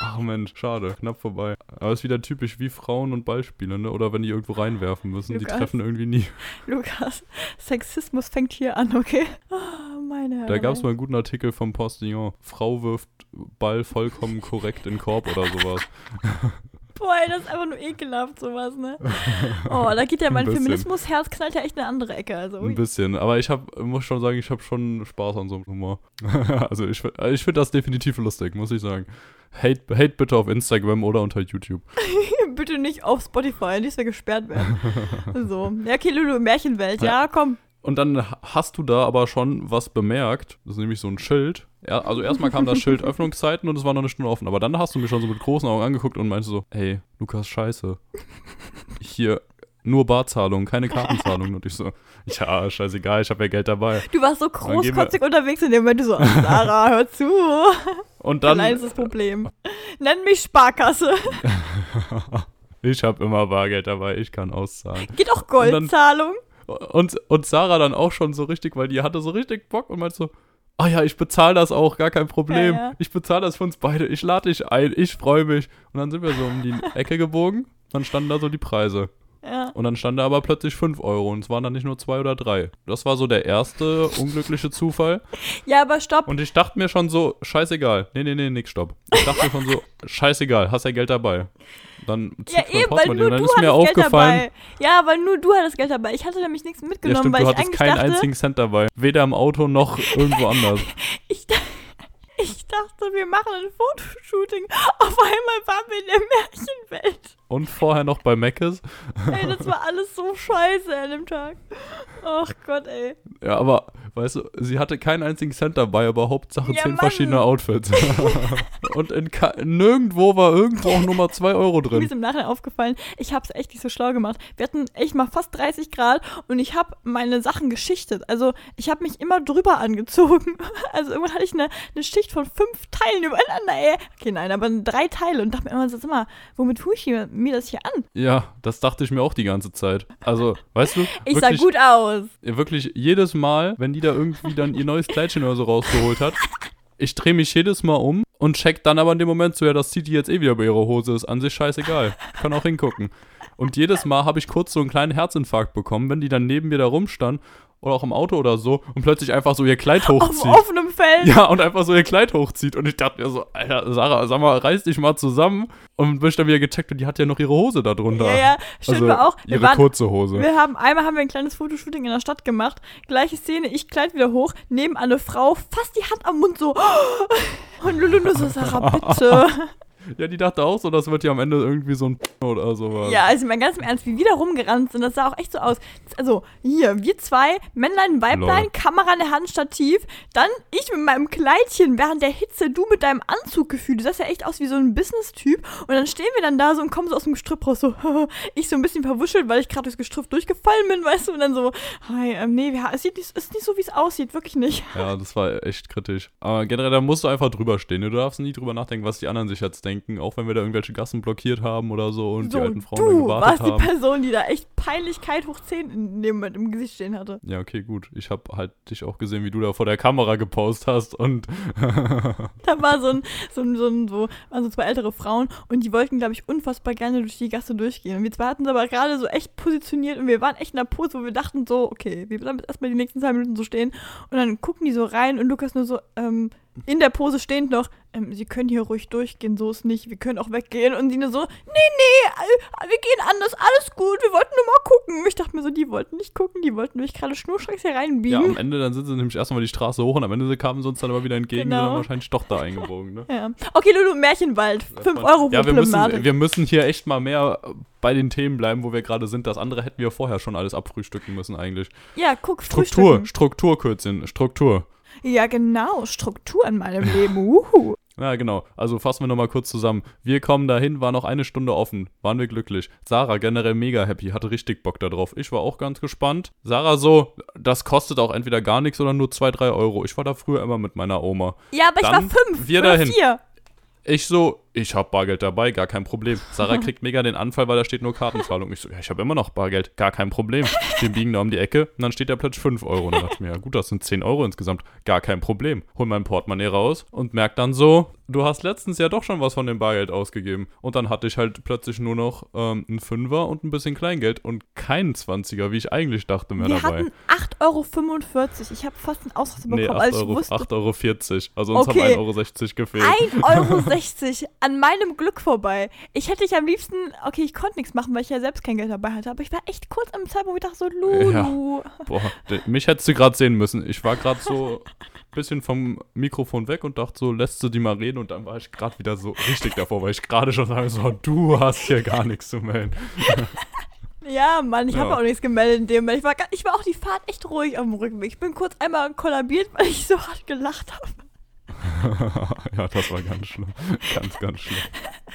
Ach Mensch, schade, knapp vorbei. Aber ist wieder typisch wie Frauen und Ballspiele, ne? Oder wenn die irgendwo reinwerfen müssen, die Lukas. treffen irgendwie nie. Lukas, Sexismus fängt hier an, okay? Oh, meine Herren. Da gab es mal einen guten Artikel vom Postillon. Frau wirft Ball vollkommen korrekt in Korb oder sowas. Boah, ey, das ist einfach nur ekelhaft, sowas, ne? Oh, da geht ja mein. Feminismusherz knallt ja echt in eine andere Ecke. Also, ui. Ein bisschen. Aber ich hab, muss schon sagen, ich habe schon Spaß an so einem Humor. [laughs] also ich, ich finde das definitiv lustig, muss ich sagen. Hate, hate bitte auf Instagram oder unter YouTube. [laughs] Bitte nicht auf Spotify, nicht wir gesperrt werden. [laughs] so. Ja, okay, Lulu, Märchenwelt, ja, komm. Und dann hast du da aber schon was bemerkt. Das ist nämlich so ein Schild. Ja, also erstmal kam das Schild [laughs] Öffnungszeiten und es war noch eine Stunde offen. Aber dann hast du mich schon so mit großen Augen angeguckt und meinte so, ey, Lukas, scheiße. Hier nur Barzahlung, keine Kartenzahlung. Und ich so, ja, scheißegal, ich habe ja Geld dabei. Du warst so großkotzig unterwegs in dem Moment, du so, Sarah, [laughs] hör zu. Und dann, Allein ist das Problem. Nenn mich Sparkasse. [laughs] ich habe immer Bargeld dabei, ich kann auszahlen. Geht auch Goldzahlung. Und, und Sarah dann auch schon so richtig, weil die hatte so richtig Bock und meinte so, ah ja, ich bezahle das auch, gar kein Problem. Ja, ja. Ich bezahle das für uns beide, ich lade dich ein, ich freue mich. Und dann sind wir so um die [laughs] Ecke gebogen, dann standen da so die Preise. Ja. Und dann stand da aber plötzlich 5 Euro und es waren dann nicht nur 2 oder 3. Das war so der erste unglückliche Zufall. ja, aber stopp. Und ich dachte mir schon so, scheißegal. Nee, nee, nee, nix, stopp. Ich dachte mir schon so, [laughs] scheißegal, hast ja Geld dabei. Dann Ja, eben, weil nur du ist mir hattest Geld aufgefallen, dabei. Ja, weil nur du hattest Geld dabei. Ich hatte nämlich nichts ja mitgenommen, stimmt, weil du ich hattest keinen dachte, einzigen Cent dabei. Weder im Auto noch [laughs] irgendwo anders. ich, ich dachte, wir machen ein Fotoshooting. Auf einmal waren wir in der Märchenwelt. Und vorher noch bei Meckes. Ey, das war alles so scheiße an dem Tag. Ach Gott, ey. Ja, aber, weißt du, sie hatte keinen einzigen Cent dabei, aber Hauptsache Ja, zehn Mann. verschiedene Outfits. [laughs] und in nirgendwo war irgendwo auch nur mal zwei Euro Mir drin. ist im Nachhinein aufgefallen, ich habe es echt nicht so schlau gemacht. Wir hatten echt mal fast 30 Grad und ich habe meine Sachen geschichtet. Also ich habe mich immer drüber angezogen. [laughs] Also irgendwann hatte ich eine, eine Schicht von fünf Teilen übereinander, ey. Okay, nein, aber drei Teile und dachte mir immer, sag mal, womit tue ich hier, mir das hier an? Ja, das dachte ich mir auch die ganze Zeit. Also, weißt du, [laughs] Ich sah wirklich, gut aus. wirklich jedes Mal, wenn die da irgendwie dann ihr neues Kleidchen oder so rausgeholt hat, [laughs] ich drehe mich jedes Mal um und check dann aber in dem Moment so, ja, das zieht die jetzt eh wieder bei ihrer Hose, ist an sich scheißegal. Kann auch hingucken. Und jedes Mal habe ich kurz so einen kleinen Herzinfarkt bekommen, wenn die dann neben mir da rumstand oder auch im Auto oder so und plötzlich einfach so ihr Kleid Auf hochzieht. offenem Feld. Ja, und einfach so ihr Kleid hochzieht. Und ich dachte mir so, Alter, Sarah, sag mal, reiß dich mal zusammen. Und bin ich dann wieder gecheckt und die hat ja noch ihre Hose da drunter. Ja, ja, stimmt also, wir auch. Wir ihre waren, kurze Hose. Wir haben einmal haben wir ein kleines Fotoshooting in der Stadt gemacht. Gleiche Szene, ich kleid wieder hoch, neben eine Frau, fast die Hand am Mund so. [gasps] Und Lulu nur so, Sarah, bitte. [laughs] Ja, die dachte auch so, das wird ja am Ende irgendwie so ein oder sowas. Ja, also mein ganz im Ernst, wie wir da rumgerannt sind, das sah auch echt so aus. Also hier, wir zwei, Männlein, Weiblein, Lol. Kamera in der Hand, Stativ, dann ich mit meinem Kleidchen während der Hitze, du mit deinem Anzug gefühlt. Du sahst ja echt aus wie so ein Business-Typ. Und dann stehen wir dann da so und kommen so aus dem Gestrüpp raus, so, [laughs] ich so ein bisschen verwuschelt, weil ich gerade durchs Gestrüpp durchgefallen bin, weißt du, und dann so, hi, ähm, nee, es sieht nicht, ist nicht so, wie es aussieht, wirklich nicht. Ja, das war echt kritisch. Aber generell, da musst du einfach drüber stehen. Du darfst nie drüber nachdenken, was die anderen sich jetzt denken. Auch wenn wir da irgendwelche Gassen blockiert haben oder so und so, die alten Frauen da du gewartet warst haben. die Person, die da echt Peinlichkeit hoch 10 in dem Moment im Gesicht stehen hatte. Ja, okay, gut. Ich habe halt dich auch gesehen, wie du da vor der Kamera gepostet hast und [laughs] Da war so ein, so ein, so ein, so, waren so zwei ältere Frauen und die wollten, glaube ich, unfassbar gerne durch die Gasse durchgehen. Und wir zwei hatten uns aber gerade so echt positioniert und wir waren echt in einer Pose, wo wir dachten so, okay, wir bleiben jetzt erstmal die nächsten zwei Minuten so stehen. Und dann gucken die so rein und Lukas nur so, ähm, in der Pose stehend noch, ähm, sie können hier ruhig durchgehen, so ist nicht, wir können auch weggehen. Und nur so, nee, nee, wir gehen anders, alles gut, wir wollten nur mal gucken. Ich dachte mir so, die wollten nicht gucken, die wollten mich gerade schnurstracks hier ja, reinbiegen. am Ende dann sind sie nämlich erstmal die Straße hoch und am Ende kamen sie uns dann aber wieder entgegen und Genau. sind dann wahrscheinlich doch da eingebogen, ne? [laughs] Ja. Okay, Lulu, Märchenwald. 5 Euro pro Ja, wir müssen, wir müssen hier echt mal mehr bei den Themen bleiben, wo wir gerade sind. Das andere hätten wir vorher schon alles abfrühstücken müssen eigentlich. Ja, guck, Struktur, Frühstücken. Struktur, Kürzchen, Struktur. Ja, genau, Struktur in meinem Leben. Uhu. Ja, genau. Also fassen wir nochmal kurz zusammen. Wir kommen dahin, war noch eine Stunde offen. Waren wir glücklich. Sarah generell mega happy, hatte richtig Bock darauf. Ich war auch ganz gespannt. Sarah so, das kostet auch entweder gar nichts oder nur 2, 3 Euro. Ich war da früher immer mit meiner Oma. Ja, aber ich Dann war fünf wir dahin. vier. Ich so, ich hab Bargeld dabei, gar kein Problem. Sarah [laughs] kriegt mega den Anfall, weil da steht nur Kartenzahlung. Ich so, ja, ich habe immer noch Bargeld, gar kein Problem. Wir biegen da um die Ecke und dann steht da plötzlich 5 Euro. Und dann dachte ich mir, ja gut, das sind 10 Euro insgesamt, gar kein Problem. Hol mein Portemonnaie raus und merk dann so, du hast letztens ja doch schon was von dem Bargeld ausgegeben. Und dann hatte ich halt plötzlich nur noch ähm, einen Fünfer und ein bisschen Kleingeld und keinen 20er, wie ich eigentlich dachte, mehr Wir dabei. hatten 8,45 Euro. Ich habe fast einen Ausraster Nee, bekommen, 8 als ich Euro, wusste, 8,40 Euro. Also uns Okay. haben 1,60 Euro gefehlt. 1,60 Euro [laughs] an meinem Glück vorbei. Ich hätte ich am liebsten, okay, ich konnte nichts machen, weil ich ja selbst kein Geld dabei hatte, aber ich war echt kurz am Zeitpunkt, wo ich dachte so, Lulu. Boah, de- mich hättest du gerade sehen müssen. Ich war gerade so ein [laughs] bisschen vom Mikrofon weg und dachte so, lässt du die mal reden und dann war ich gerade wieder so richtig davor, weil ich gerade schon sage, so, du hast hier gar nichts zu melden. [laughs] Ja, Mann, ich habe Ja. auch nichts gemeldet in dem Moment. Ich war, ich war auch die Fahrt echt ruhig auf dem Rückweg. Ich bin kurz einmal kollabiert, weil ich so hart gelacht habe. [laughs] ja, das war ganz schlimm. Ganz, ganz schlimm.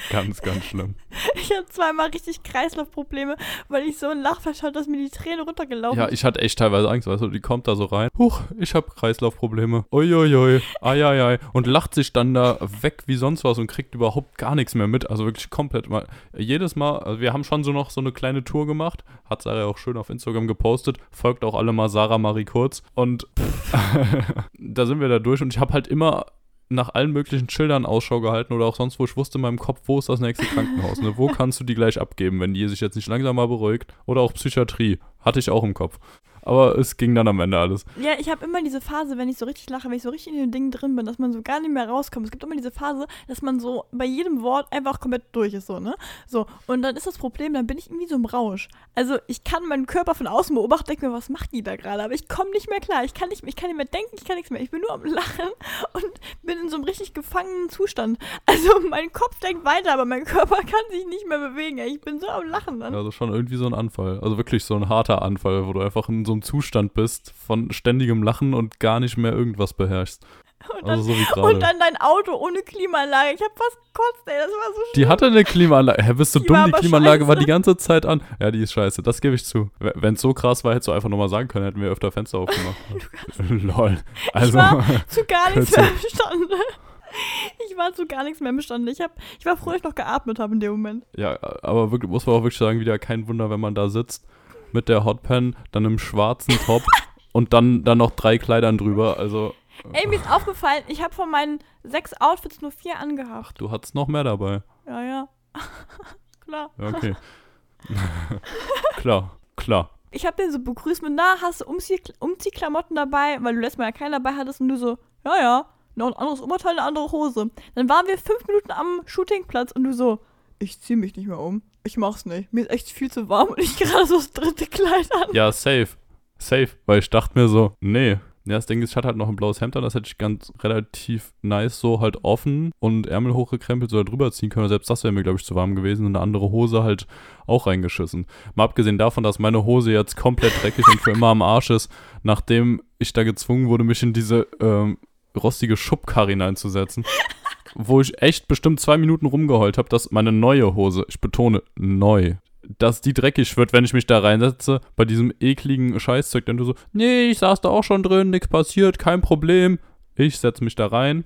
Ganz, ganz schlimm. Ich hatte zweimal richtig Kreislaufprobleme, weil ich so einen Lachflash hatte, dass mir die Tränen runtergelaufen Ja, ich hatte echt teilweise Angst, weißt du, die kommt da so rein. Huch, ich habe Kreislaufprobleme. Uiuiui, ai, Und lacht sich dann da weg wie sonst was und kriegt überhaupt gar nichts mehr mit. Also wirklich komplett mal. Jedes Mal, also wir haben schon so noch so eine kleine Tour gemacht. Hat Sarah auch schön auf Instagram gepostet. Folgt auch alle mal Sarah Marie Kurz. Und [laughs] da sind wir da durch und ich habe halt immer nach allen möglichen Schildern Ausschau gehalten oder auch sonst, wo ich wusste in meinem Kopf, wo ist das nächste Krankenhaus, ne? Wo kannst du die gleich abgeben, wenn die sich jetzt nicht langsam mal beruhigt? Oder auch Psychiatrie, hatte ich auch im Kopf. Aber es ging dann am Ende alles. Ja, ich habe immer diese Phase, wenn ich so richtig lache, wenn ich so richtig in den Dingen drin bin, dass man so gar nicht mehr rauskommt. Es gibt immer diese Phase, dass man so bei jedem Wort einfach komplett durch ist, so, ne? So, und dann ist das Problem, dann bin ich irgendwie so im Rausch. Also ich kann meinen Körper von außen beobachten, denke mir, was macht die da gerade? Aber ich komme nicht mehr klar. Ich kann nicht, ich kann nicht mehr denken, ich kann nichts mehr. Ich bin nur am Lachen [laughs] und bin in so einem richtig gefangenen Zustand. Also mein Kopf denkt weiter, aber mein Körper [laughs] kann sich nicht mehr bewegen. Ich bin so am Lachen dann. Also schon irgendwie so ein Anfall. Also wirklich so ein harter Anfall, wo du einfach in so einem Zustand bist von ständigem Lachen und gar nicht mehr irgendwas beherrschst. [laughs] Und dann, Also so und dann dein Auto ohne Klimaanlage. Ich habe fast gekotzt, ey. Das war so schlimm. Die hatte eine Klimaanlage. Hä, bist du Die dumm? war Die Klimaanlage war scheiße. die ganze Zeit an. Ja, die ist scheiße. Das gebe ich zu. Wenn es so krass war, hättest du einfach nochmal sagen können, hätten wir öfter Fenster aufgemacht. [laughs] [laughs] Lol. Also, war zu gar nichts mehr imstande. Ich war zu gar nichts mehr imstande. Ich, hab, ich war froh, dass ich noch geatmet habe in dem Moment. ja, aber wirklich, muss man auch wirklich sagen, wieder kein Wunder, wenn man da sitzt mit der Hotpan, dann im schwarzen Top [laughs] und dann, dann noch drei Kleidern drüber. Also, Ey, mir ist aufgefallen, ich habe von meinen sechs Outfits nur vier angehabt. du hattest noch mehr dabei. Ja, ja. [laughs] Klar. Ja, okay. [laughs] klar, klar. Ich habe den so begrüßt mit, na, hast du Umzieh Umziehklamotten dabei? Weil du letztes Mal ja keinen dabei hattest und du so, ja, ja, noch ein anderes Oberteil, eine andere Hose. Dann waren wir fünf Minuten am Shootingplatz und du so, ich zieh mich nicht mehr um. Ich mach's nicht. Mir ist echt viel zu warm und ich gerade so das dritte Kleid an. Ja, safe. Safe. Weil ich dachte mir so, nee. Ja, das Ding ist, ich hatte halt noch ein blaues Hemd an, das hätte ich ganz relativ nice so halt offen und Ärmel hochgekrempelt so da drüber ziehen können. Selbst das wäre mir, glaube ich, zu warm gewesen und eine andere Hose halt auch reingeschissen. Mal abgesehen davon, dass meine Hose jetzt komplett dreckig und für immer am Arsch ist, nachdem ich da gezwungen wurde, mich in diese ähm, rostige Schubkarre hineinzusetzen. Wo ich echt bestimmt zwei Minuten rumgeheult habe, dass meine neue Hose, ich betone neu, dass die dreckig wird, wenn ich mich da reinsetze, bei diesem ekligen Scheißzeug. Denn du so, nee, ich saß da auch schon drin, nichts passiert, kein Problem. Ich setze mich da rein,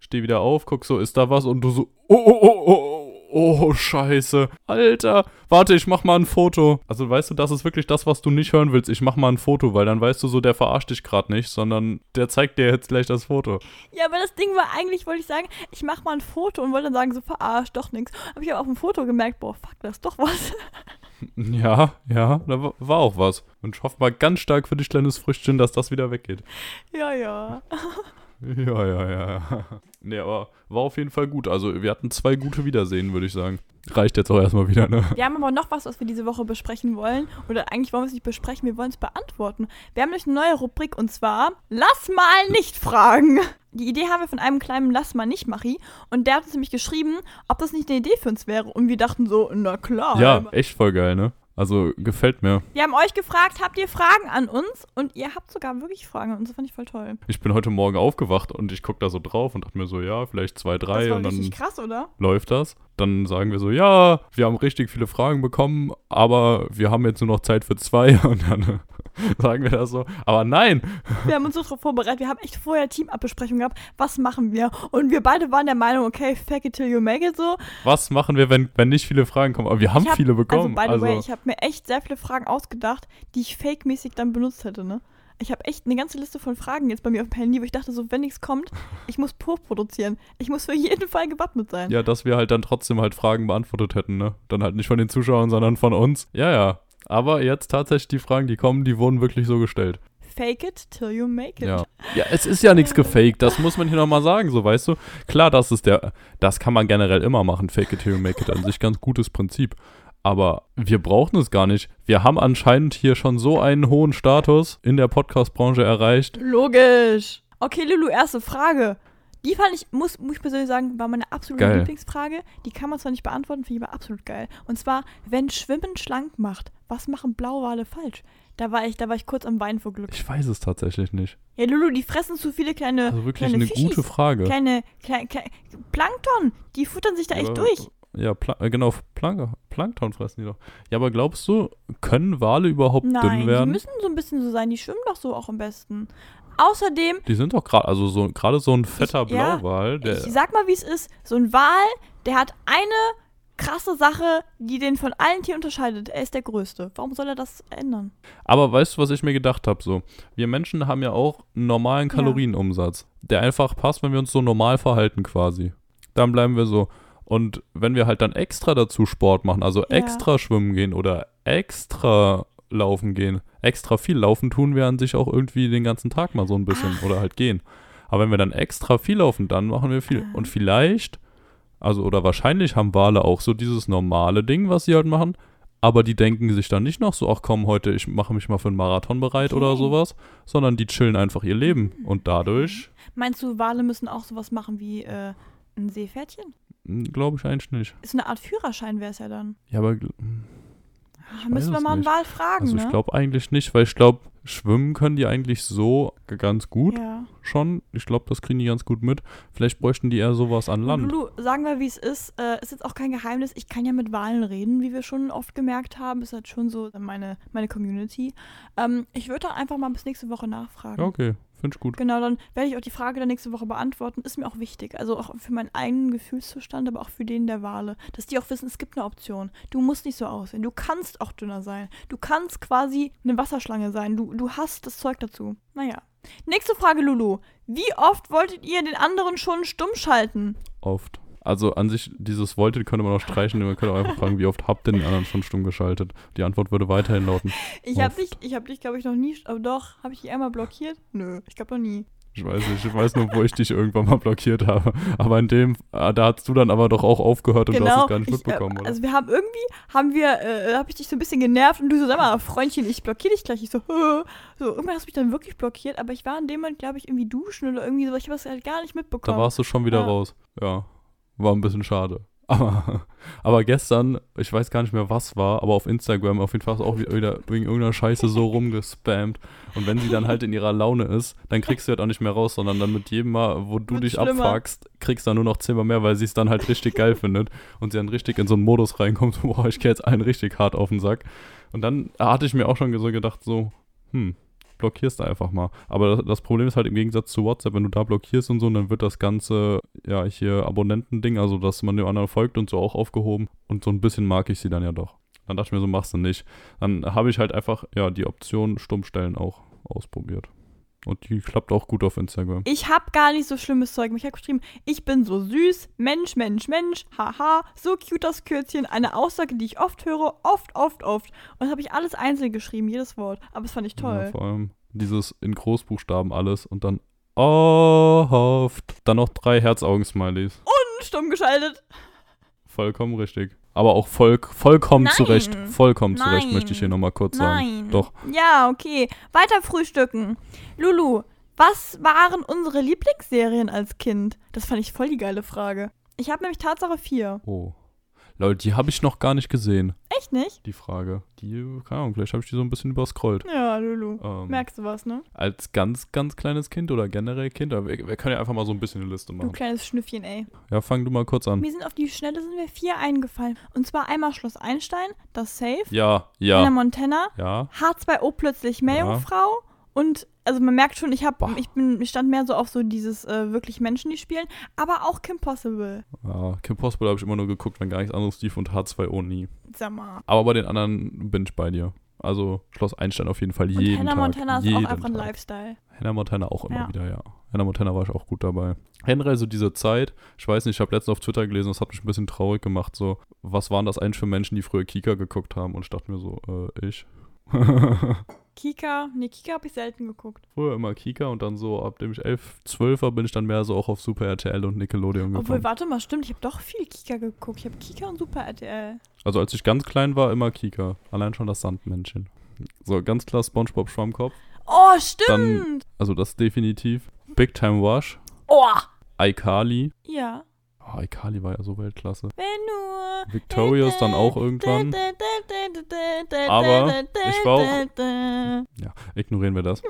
steh wieder auf, guck so, ist da was? Und du so, oh, oh, oh, oh, oh, scheiße. Alter, warte, ich mach mal ein Foto. Also weißt du, das ist wirklich das, was du nicht hören willst. Ich mach mal ein Foto, weil dann weißt du so, der verarscht dich gerade nicht, sondern der zeigt dir jetzt gleich das Foto. Ja, aber das Ding war eigentlich, wollte ich sagen, ich mache mal ein Foto und wollte dann sagen, so verarscht, doch nix. Hab ich aber auf dem Foto gemerkt, boah, fuck, das ist doch was. [laughs] Ja, ja, da wa- war auch was. Und ich hoffe mal ganz stark für dich, kleines Früchtchen, dass das wieder weggeht. ja, ja. [laughs] Ja, ja, ja. Nee, aber war auf jeden Fall gut. Also, wir hatten zwei gute Wiedersehen, würde ich sagen. Reicht jetzt auch erstmal wieder, ne? Wir haben aber noch was, was wir diese Woche besprechen wollen. Oder eigentlich wollen wir es nicht besprechen, wir wollen es beantworten. Wir haben nämlich eine neue Rubrik und zwar Lass mal nicht fragen. Die Idee haben wir von einem kleinen Lass mal nicht Machi und der hat uns nämlich geschrieben, ob das nicht eine Idee für uns wäre. Und wir dachten so, na klar. Ja, echt voll geil, ne? Also, gefällt mir. Wir haben euch gefragt, habt ihr Fragen an uns? Und ihr habt sogar wirklich Fragen an uns. Das fand ich voll toll. Ich bin heute Morgen aufgewacht und ich guck da so drauf und dachte mir so, ja, vielleicht zwei, Das drei war und dann krass, oder? läuft das. Dann sagen wir so, ja, wir haben richtig viele Fragen bekommen, aber wir haben jetzt nur noch Zeit für zwei [laughs] und dann [laughs] sagen wir das so. Aber nein, Wir haben uns so darauf vorbereitet. Wir haben echt vorher Teamabbesprechung gehabt. Was machen wir? Und wir beide waren der Meinung, okay, fake it till you make it so. was machen wir, wenn, wenn nicht viele Fragen kommen? Aber wir haben hab- viele bekommen. Also, by the way, ich habe mir echt sehr viele Fragen ausgedacht, die ich fake-mäßig dann benutzt hätte, ne? Ich habe echt eine ganze Liste von Fragen jetzt bei mir auf dem Handy, wo ich dachte, so, wenn nichts kommt, ich muss pur produzieren. Ich muss für jeden Fall gewappnet sein. Ja, dass wir halt dann trotzdem halt Fragen beantwortet hätten, ne? Dann halt nicht von den Zuschauern, sondern von uns. Ja, ja. Aber jetzt tatsächlich die Fragen, die kommen, die wurden wirklich so gestellt. Fake it till you make it. Ja. Ja, es ist ja nichts gefaked, das muss man hier nochmal sagen, so weißt du. Klar, das ist der, das kann man generell immer machen, fake it till you make it, an sich ganz gutes Prinzip. Aber wir brauchen es gar nicht. Wir haben anscheinend hier schon so einen hohen Status in der Podcast-Branche erreicht. Logisch. Okay, Lulu, erste Frage. Die fand ich, muss, muss ich persönlich sagen, war meine absolute Geil. Lieblingsfrage. Die kann man zwar nicht beantworten, finde ich aber absolut geil. Und zwar, wenn Schwimmen schlank macht, was machen Blauwale falsch? Da war ich, da war ich kurz am Weinen vor Glück. Ich weiß es tatsächlich nicht. Ja, Lulu, die fressen zu viele kleine, Also wirklich kleine eine Fischis. gute Frage. Kleine, kleine, kleine Plankton, die futtern sich da echt Ja, durch. Ja, Pla äh, genau, Plank Plankton fressen die doch. Ja, aber glaubst du, können Wale überhaupt Nein, dünn die werden? müssen so ein bisschen so sein, die schwimmen doch so auch am besten. Außerdem, Die sind doch gerade, also so gerade so ein fetter Ich- ja, Blauwal, der. ich sag mal, wie es ist, so ein Wal, der hat eine krasse Sache, die den von allen Tieren unterscheidet. Er ist der Größte. Warum soll er das ändern? Aber weißt du, was ich mir gedacht habe? So, wir Menschen haben ja auch einen normalen Ja. Kalorienumsatz, der einfach passt, wenn wir uns so normal verhalten quasi. Dann bleiben wir so. Und wenn wir halt dann extra dazu Sport machen, also Ja. extra schwimmen gehen oder extra laufen gehen. Extra viel laufen tun wir an sich auch irgendwie den ganzen Tag mal so ein bisschen oder halt gehen. Aber wenn wir dann extra viel laufen, dann machen wir viel. Und vielleicht, also oder wahrscheinlich haben Wale auch so dieses normale Ding, was sie halt machen. Aber die denken sich dann nicht noch so, ach komm, heute, ich mache mich mal für einen Marathon bereit oder Okay. sowas, sondern die chillen einfach ihr Leben. Und dadurch Meinst du, Wale müssen auch sowas machen wie äh, ein Seepferdchen? Glaube ich eigentlich nicht. Ist eine Art Führerschein, wäre es ja dann. Ja, aber Ah, weiß Müssen wir mal einen. Wal fragen, also ich ne? glaube eigentlich nicht, weil ich glaube, schwimmen können die eigentlich so ganz gut Ja. schon. Ich glaube, das kriegen die ganz gut mit. Vielleicht bräuchten die eher sowas an Land. Lulu, sagen wir, wie es ist. Äh, ist jetzt auch kein Geheimnis. Ich kann ja mit Wahlen reden, wie wir schon oft gemerkt haben. Ist halt schon so meine, meine Community. Ähm, ich würde dann einfach mal bis nächste Woche nachfragen. Ja, okay, finde ich gut. Genau, dann werde ich auch die Frage dann nächste Woche beantworten. Ist mir auch wichtig. Also auch für meinen eigenen Gefühlszustand, aber auch für den der Wale. Dass die auch wissen, es gibt eine Option. Du musst nicht so aussehen. Du kannst auch dünner sein. Du kannst quasi eine Wasserschlange sein. Du, du hast das Zeug dazu. Naja. Nächste Frage, Lulu. Wie oft wolltet ihr den anderen schon stumm schalten? Oft. Also an sich, dieses wolltet könnte man auch streichen. Man könnte auch einfach fragen, wie oft habt ihr den anderen schon stumm geschaltet? Die Antwort würde weiterhin lauten. Ich habe dich, ich habe dich, glaube ich, noch nie, aber doch, habe ich dich einmal blockiert? Nö, ich glaube noch nie. Ich weiß nicht, ich weiß nur, wo ich dich irgendwann mal blockiert habe. Aber in dem, ah, da hast du dann aber doch auch aufgehört und du hast es gar nicht Genau, ich, mitbekommen, äh, oder? Also wir haben irgendwie, haben wir, äh, habe ich dich so ein bisschen genervt und du so, sag mal, Freundchen, ich blockiere dich gleich. Ich so, Hö. so, irgendwann hast du mich dann wirklich blockiert, aber ich war in dem Moment, glaube ich, irgendwie duschen oder irgendwie so, ich habe es halt gar nicht Da mitbekommen. warst du schon wieder Ja. raus. Ja, war ein bisschen schade. [laughs] Aber, aber gestern, ich weiß gar nicht mehr, was war, aber auf Instagram auf jeden Fall auch wieder wegen irgendeiner Scheiße so rumgespammt. Und wenn sie dann halt in ihrer Laune ist, dann kriegst du halt auch nicht mehr raus, sondern dann mit jedem Mal, wo du Wird dich schlimmer. abfuckst, kriegst du dann nur noch zehnmal mehr, weil sie es dann halt richtig geil findet und sie dann richtig in so einen Modus reinkommt, [laughs] boah, ich gehe jetzt allen richtig hart auf den Sack. Und dann hatte ich mir auch schon so gedacht, so, hm, blockierst einfach mal. Aber das, das Problem ist halt im Gegensatz zu WhatsApp, wenn du da blockierst und so, dann wird das ganze, ja, hier Abonnentending, also dass man dem anderen folgt und so auch aufgehoben. Und so ein bisschen mag ich sie dann ja doch. Dann dachte ich mir so, machst du nicht. Dann habe ich halt einfach, ja, die Option Stummstellen auch ausprobiert. Und die klappt auch gut auf Instagram. Ich habe gar nicht so schlimmes Zeug. Ich habe geschrieben, ich bin so süß, Mensch, Mensch, Mensch, haha, so cute das Kürzchen. Eine Aussage, die ich oft höre, oft, oft, oft. Und habe ich alles einzeln geschrieben, jedes Wort. Aber das fand ich Ja, toll. vor allem dieses in Großbuchstaben alles und dann oft. Dann noch drei Herzaugen-Smileys. Stumm geschaltet. Vollkommen richtig. Aber auch voll, vollkommen Nein. zurecht. Vollkommen zurecht, Nein. möchte ich hier nochmal kurz sagen. Nein. Doch. Ja, okay. Weiter frühstücken. Lulu, was waren unsere Lieblingsserien als Kind? Das fand ich voll die geile Frage. Ich habe nämlich Tatsache 4. Oh. Leute, die habe ich noch gar nicht gesehen, Echt nicht? die Frage. Die, keine Ahnung, vielleicht habe ich die so ein bisschen überscrollt. Ja, Lulu. Ähm, Merkst du was, ne? als ganz, ganz kleines Kind oder generell Kind, aber wir, wir können ja einfach mal so ein bisschen eine Liste Du machen. kleines Schnüffchen, ey. Ja, fang du mal kurz an. Mir sind auf die Schnelle sind mir vier eingefallen. Und zwar einmal Schloss Einstein, das Safe, Ja, Hannah ja, Montana, ja. H2O plötzlich Meerjungfrau und also man merkt schon, ich habe ich bin ich stand mehr so auf so dieses äh, wirklich Menschen, die spielen, aber auch Kim Possible. ja Kim Possible habe ich immer nur geguckt, wenn gar nichts anderes lief und H2O nie. Sag mal. Aber bei den anderen bin ich bei dir. Also Schloss Einstein auf jeden Fall Und jeden Hannah Tag. Montana ist auch einfach ein Tag. Lifestyle. Hannah Montana auch immer Ja. wieder, ja. Hannah Montana war ich auch gut dabei. Generell so diese Zeit, ich weiß nicht, ich habe letztens auf Twitter gelesen, das hat mich ein bisschen traurig gemacht, so, was waren das eigentlich für Menschen, die früher Kika geguckt haben? Und ich dachte mir so, äh, ich. [laughs] Kika, nee, Kika habe ich selten geguckt. früher immer Kika und dann so, ab dem ich 11, 12 war, bin ich dann mehr so auch auf Super RTL und Nickelodeon Obwohl, gekommen. warte mal, stimmt, ich habe doch viel Kika geguckt. Ich habe Kika und Super RTL. Also als ich ganz klein war, immer Kika. Allein schon das Sandmännchen. So, ganz klar Spongebob Schwammkopf. Oh, stimmt. Also das definitiv. Big Time Wash. oh. iCarly. Ja. Oh, iCarly war ja so Weltklasse. Wenn nur. Victorious dann auch irgendwann. Aber ich war auch- Ja, ignorieren wir das.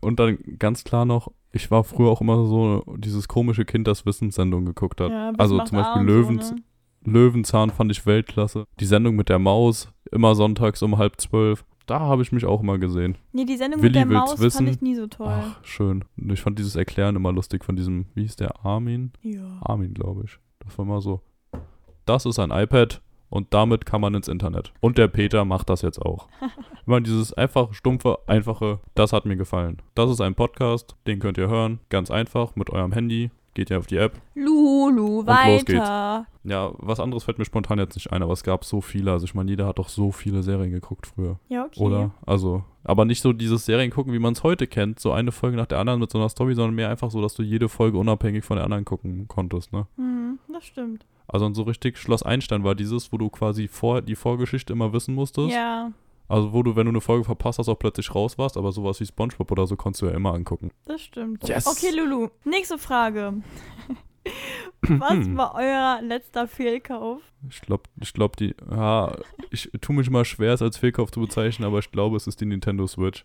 Und dann ganz klar noch, ich war früher auch immer so dieses komische Kind, das Wissenssendung geguckt hat. Ja, also zum Beispiel Löwens, So, ne? Löwenzahn fand ich Weltklasse. Die Sendung mit der Maus, immer sonntags um halb zwölf. Da habe ich mich auch immer gesehen. Nee, die Sendung Willi mit der Maus wissen. fand ich nie so toll. Ach, schön. Ich fand dieses Erklären immer lustig von diesem, wie hieß der, Armin? Ja. Armin, glaube ich. Das war immer so. Das ist ein iPad und damit kann man ins Internet. Und der Peter macht das jetzt auch. [laughs] Immer dieses einfache, stumpfe, einfache, das hat mir gefallen. Das ist ein Podcast, den könnt ihr hören, ganz einfach, mit eurem Handy. Geht ihr auf die App. Lulu, weiter. Ja, was anderes fällt mir spontan jetzt nicht ein, aber es gab so viele. Also ich meine, jeder hat doch so viele Serien geguckt früher, Ja, okay. oder? Also, aber nicht so dieses Serien gucken, wie man es heute kennt, so eine Folge nach der anderen mit so einer Story, sondern mehr einfach so, dass du jede Folge unabhängig von der anderen gucken konntest, ne? Hm, das stimmt. Also und so richtig Schloss Einstein war dieses, wo du quasi vor die Vorgeschichte immer wissen musstest. Ja, Also wo du, wenn du eine Folge verpasst hast, auch plötzlich raus warst, aber sowas wie Spongebob oder so konntest du ja immer angucken. das stimmt. Yes. Okay, Lulu, nächste Frage. [clears throat] Was war euer letzter Fehlkauf? Ich glaube, ich glaube die, ja, ich tue mich mal schwer, es als Fehlkauf zu bezeichnen, aber ich glaube, es ist die Nintendo Switch.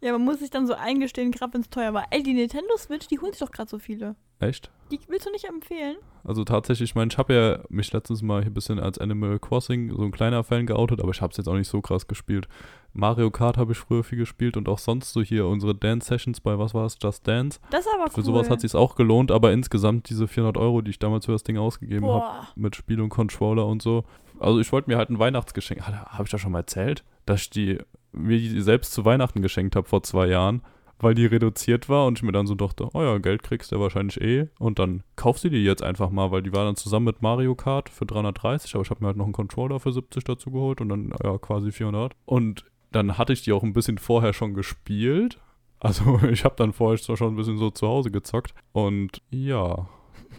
Ja, man muss sich dann so eingestehen, gerade wenn es teuer war. Ey, die Nintendo Switch, die holen sich doch gerade so viele. Echt? Die willst du nicht empfehlen? Also tatsächlich, ich meine, ich habe ja mich letztens mal hier ein bisschen als Animal Crossing so ein kleiner Fan geoutet, aber ich habe es jetzt auch nicht so krass gespielt. Mario Kart habe ich früher viel gespielt und auch sonst so hier unsere Dance Sessions bei, was war es, Just Dance. Das ist aber cool. Für sowas hat sich auch gelohnt, aber insgesamt diese 400 Euro, die ich damals für das Ding ausgegeben habe, mit Spiel und Controller und so. Also ich wollte mir halt ein Weihnachtsgeschenk, habe ich das schon mal erzählt, dass ich die mir die selbst zu Weihnachten geschenkt habe vor zwei Jahren, weil die reduziert war und ich mir dann so dachte, oh ja, Geld kriegst du ja wahrscheinlich eh. Und dann kaufst du die jetzt einfach mal, weil die war dann zusammen mit Mario Kart für 330, aber ich habe mir halt noch einen Controller für 70 dazu geholt und dann ja quasi 400 und dann hatte ich die auch ein bisschen vorher schon gespielt. Also [laughs] ich habe dann vorher zwar schon ein bisschen so zu Hause gezockt. Und ja,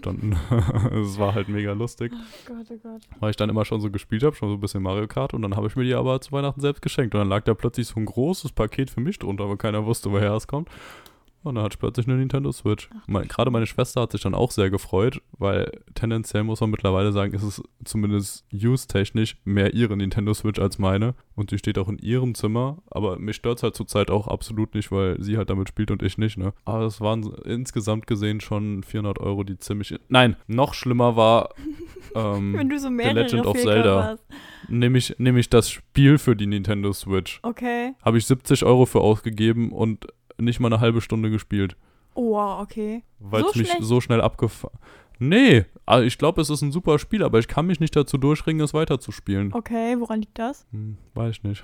dann [laughs] es war halt mega lustig, Oh Gott, oh Gott. weil ich dann immer schon so gespielt habe, schon so ein bisschen Mario Kart und dann habe ich mir die aber zu Weihnachten selbst geschenkt und dann lag da plötzlich so ein großes Paket für mich drunter, weil keiner wusste, woher es kommt. Und dann ich plötzlich eine Nintendo Switch. Mein, Gerade meine Schwester hat sich dann auch sehr gefreut, weil tendenziell muss man mittlerweile sagen, ist es zumindest use-technisch mehr ihre Nintendo Switch als meine. Und die steht auch in ihrem Zimmer. Aber mich stört es halt zurzeit auch absolut nicht, weil sie halt damit spielt und ich nicht, ne? Aber es waren insgesamt gesehen schon 400 Euro, die ziemlich... Nein, noch schlimmer war... [laughs] Wenn Ähm, du so mehrere Legend of Zelda. hast. nämlich, nämlich das Spiel für die Nintendo Switch. Okay. Habe ich 70 Euro für ausgegeben und nicht mal eine halbe Stunde gespielt. Oh, okay. Weil es So mich schlecht? so schnell abgefahren. Nee, also ich glaube, es ist ein super Spiel, aber ich kann mich nicht dazu durchringen, es weiterzuspielen. Okay, woran liegt das? Hm, weiß [laughs] ich nicht.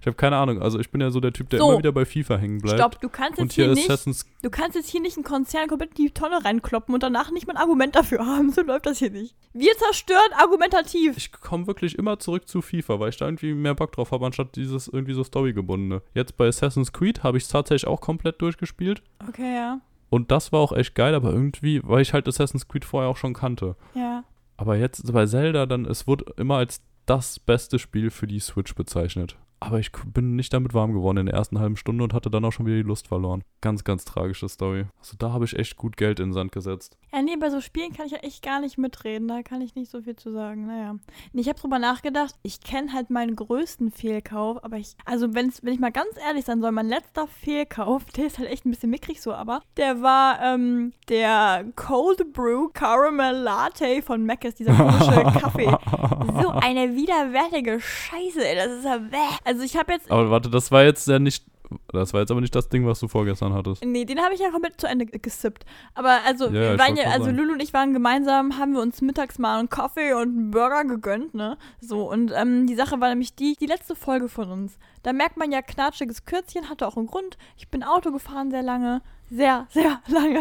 ich habe keine Ahnung. Also ich bin ja so der Typ, der So. immer wieder bei FIFA hängen bleibt. Stopp, du kannst jetzt hier hier ist nicht, Assassin's du kannst jetzt hier nicht einen Konzern komplett in die Tonne reinkloppen und danach nicht mal ein Argument dafür haben. [laughs] So läuft das hier nicht. Wir zerstören argumentativ. Ich komme wirklich immer zurück zu FIFA, weil ich da irgendwie mehr Bock drauf habe, anstatt dieses irgendwie so Storygebundene. Jetzt bei Assassin's Creed habe ich es tatsächlich auch komplett durchgespielt. Okay, ja. Und das war auch echt geil, aber irgendwie, weil ich halt Assassin's Creed vorher auch schon kannte. Ja. Aber jetzt bei Zelda, dann, es wurde immer als das beste Spiel für die Switch bezeichnet. Aber ich bin nicht damit warm geworden in der ersten halben Stunde und hatte dann auch schon wieder die Lust verloren. Ganz, ganz tragische Story. Also da habe ich echt gut Geld in den Sand gesetzt. Ja, nee, bei so Spielen kann ich ja echt gar nicht mitreden. Da kann ich nicht so viel zu sagen. Naja. Ich habe drüber nachgedacht. Ich kenne halt meinen größten Fehlkauf. Aber ich, also wenn's, wenn ich mal ganz ehrlich sein soll, mein letzter Fehlkauf, [laughs] der ist halt echt ein bisschen mickrig so, aber der war ähm, der Cold Brew Caramel Latte von Mc's, dieser komische [laughs] Kaffee. So eine widerwärtige Scheiße, ey. Das ist ja bäh. Also ich habe jetzt Aber warte, das war jetzt ja nicht. Das war jetzt aber nicht das Ding, was du vorgestern hattest. Nee, den habe ich ja komplett zu Ende gesippt. Aber also, Ja, wir ja, waren ja, also. Lulu und ich waren gemeinsam, haben wir uns mittags mal einen Kaffee und einen Burger gegönnt, ne? So, und ähm, die Sache war nämlich die, die letzte Folge von uns. Da merkt man ja, knatschiges Kürzchen hatte auch einen Grund. Ich bin Auto gefahren sehr lange. Sehr, sehr [laughs] lange.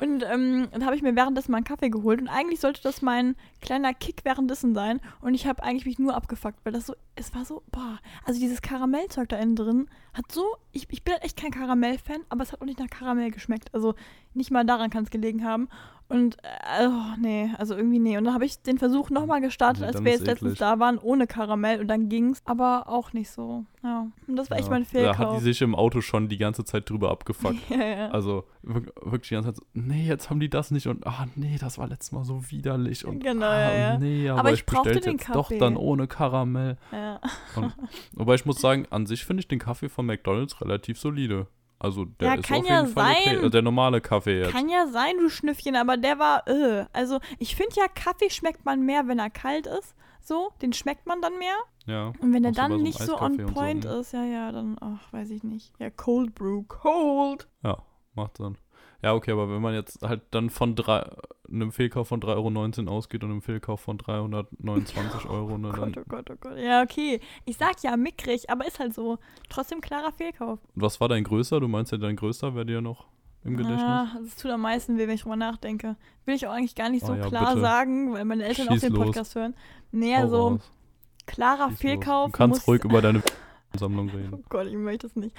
Und ähm, dann habe ich mir währenddessen mal einen Kaffee geholt. Und eigentlich sollte das mein kleiner Kick währenddessen sein. Und ich habe eigentlich mich nur abgefuckt, weil das so, es war so, boah. Also dieses Karamellzeug da innen drin hat so, ich, ich bin halt echt kein Karamell-Fan, aber es hat auch nicht nach Karamell geschmeckt. Also nicht mal daran kann es gelegen haben. Und, äh, oh, nee, also irgendwie nee. Und dann habe ich den Versuch nochmal gestartet, Nee, als wir jetzt letztens eklig. da waren, ohne Karamell. Und dann ging's, aber auch nicht so. Ja. Und das war echt Ja. mein Da Fehlkauf. hat die sich im Auto schon die ganze Zeit drüber abgefuckt. [laughs] ja, ja. Also wirk- wirklich die ganze Zeit so, nee, jetzt haben die das nicht und ah nee, das war letztes Mal so widerlich und Genau, ah, ja, nee, aber, Aber ich ich brauchte bestell's den jetzt doch Kaffee. dann ohne Karamell. ja. Und, wobei ich muss sagen, an sich finde ich den Kaffee von McDonald's relativ solide. Also der Ja, ist kann auf ja jeden Fall okay. sein. Also der normale Kaffee jetzt. Kann ja sein, du Schnüffchen, aber der war, äh. Also, ich finde ja, Kaffee schmeckt man mehr, wenn er kalt ist. So, den schmeckt man dann mehr. ja. Und wenn so bei dann so nicht so on so, point ne? ist, ja, ja, dann, ach, weiß ich nicht. Ja, Cold Brew, cold. Ja, macht Sinn. Ja, okay, aber wenn man jetzt halt dann von drei, einem Fehlkauf von 3,19 Euro ausgeht und einem Fehlkauf von 329 [laughs] Euro, ne, Oh Gott, oh Gott, oh Gott. Ja, okay. Ich sag ja mickrig, aber ist halt so. Trotzdem klarer Fehlkauf. was war dein größter? Du meinst ja, dein größter wäre dir noch im Gedächtnis? Ah, das tut am meisten weh, wenn ich drüber nachdenke. Will ich auch eigentlich gar nicht so Oh ja, klar bitte. sagen, weil meine Eltern auch Schieß den los. Podcast hören. Nee, Hau also raus. klarer Schieß los. Fehlkauf. Du kannst ruhig [laughs] über deine Sammlung reden. Oh Gott, ich möchte es nicht.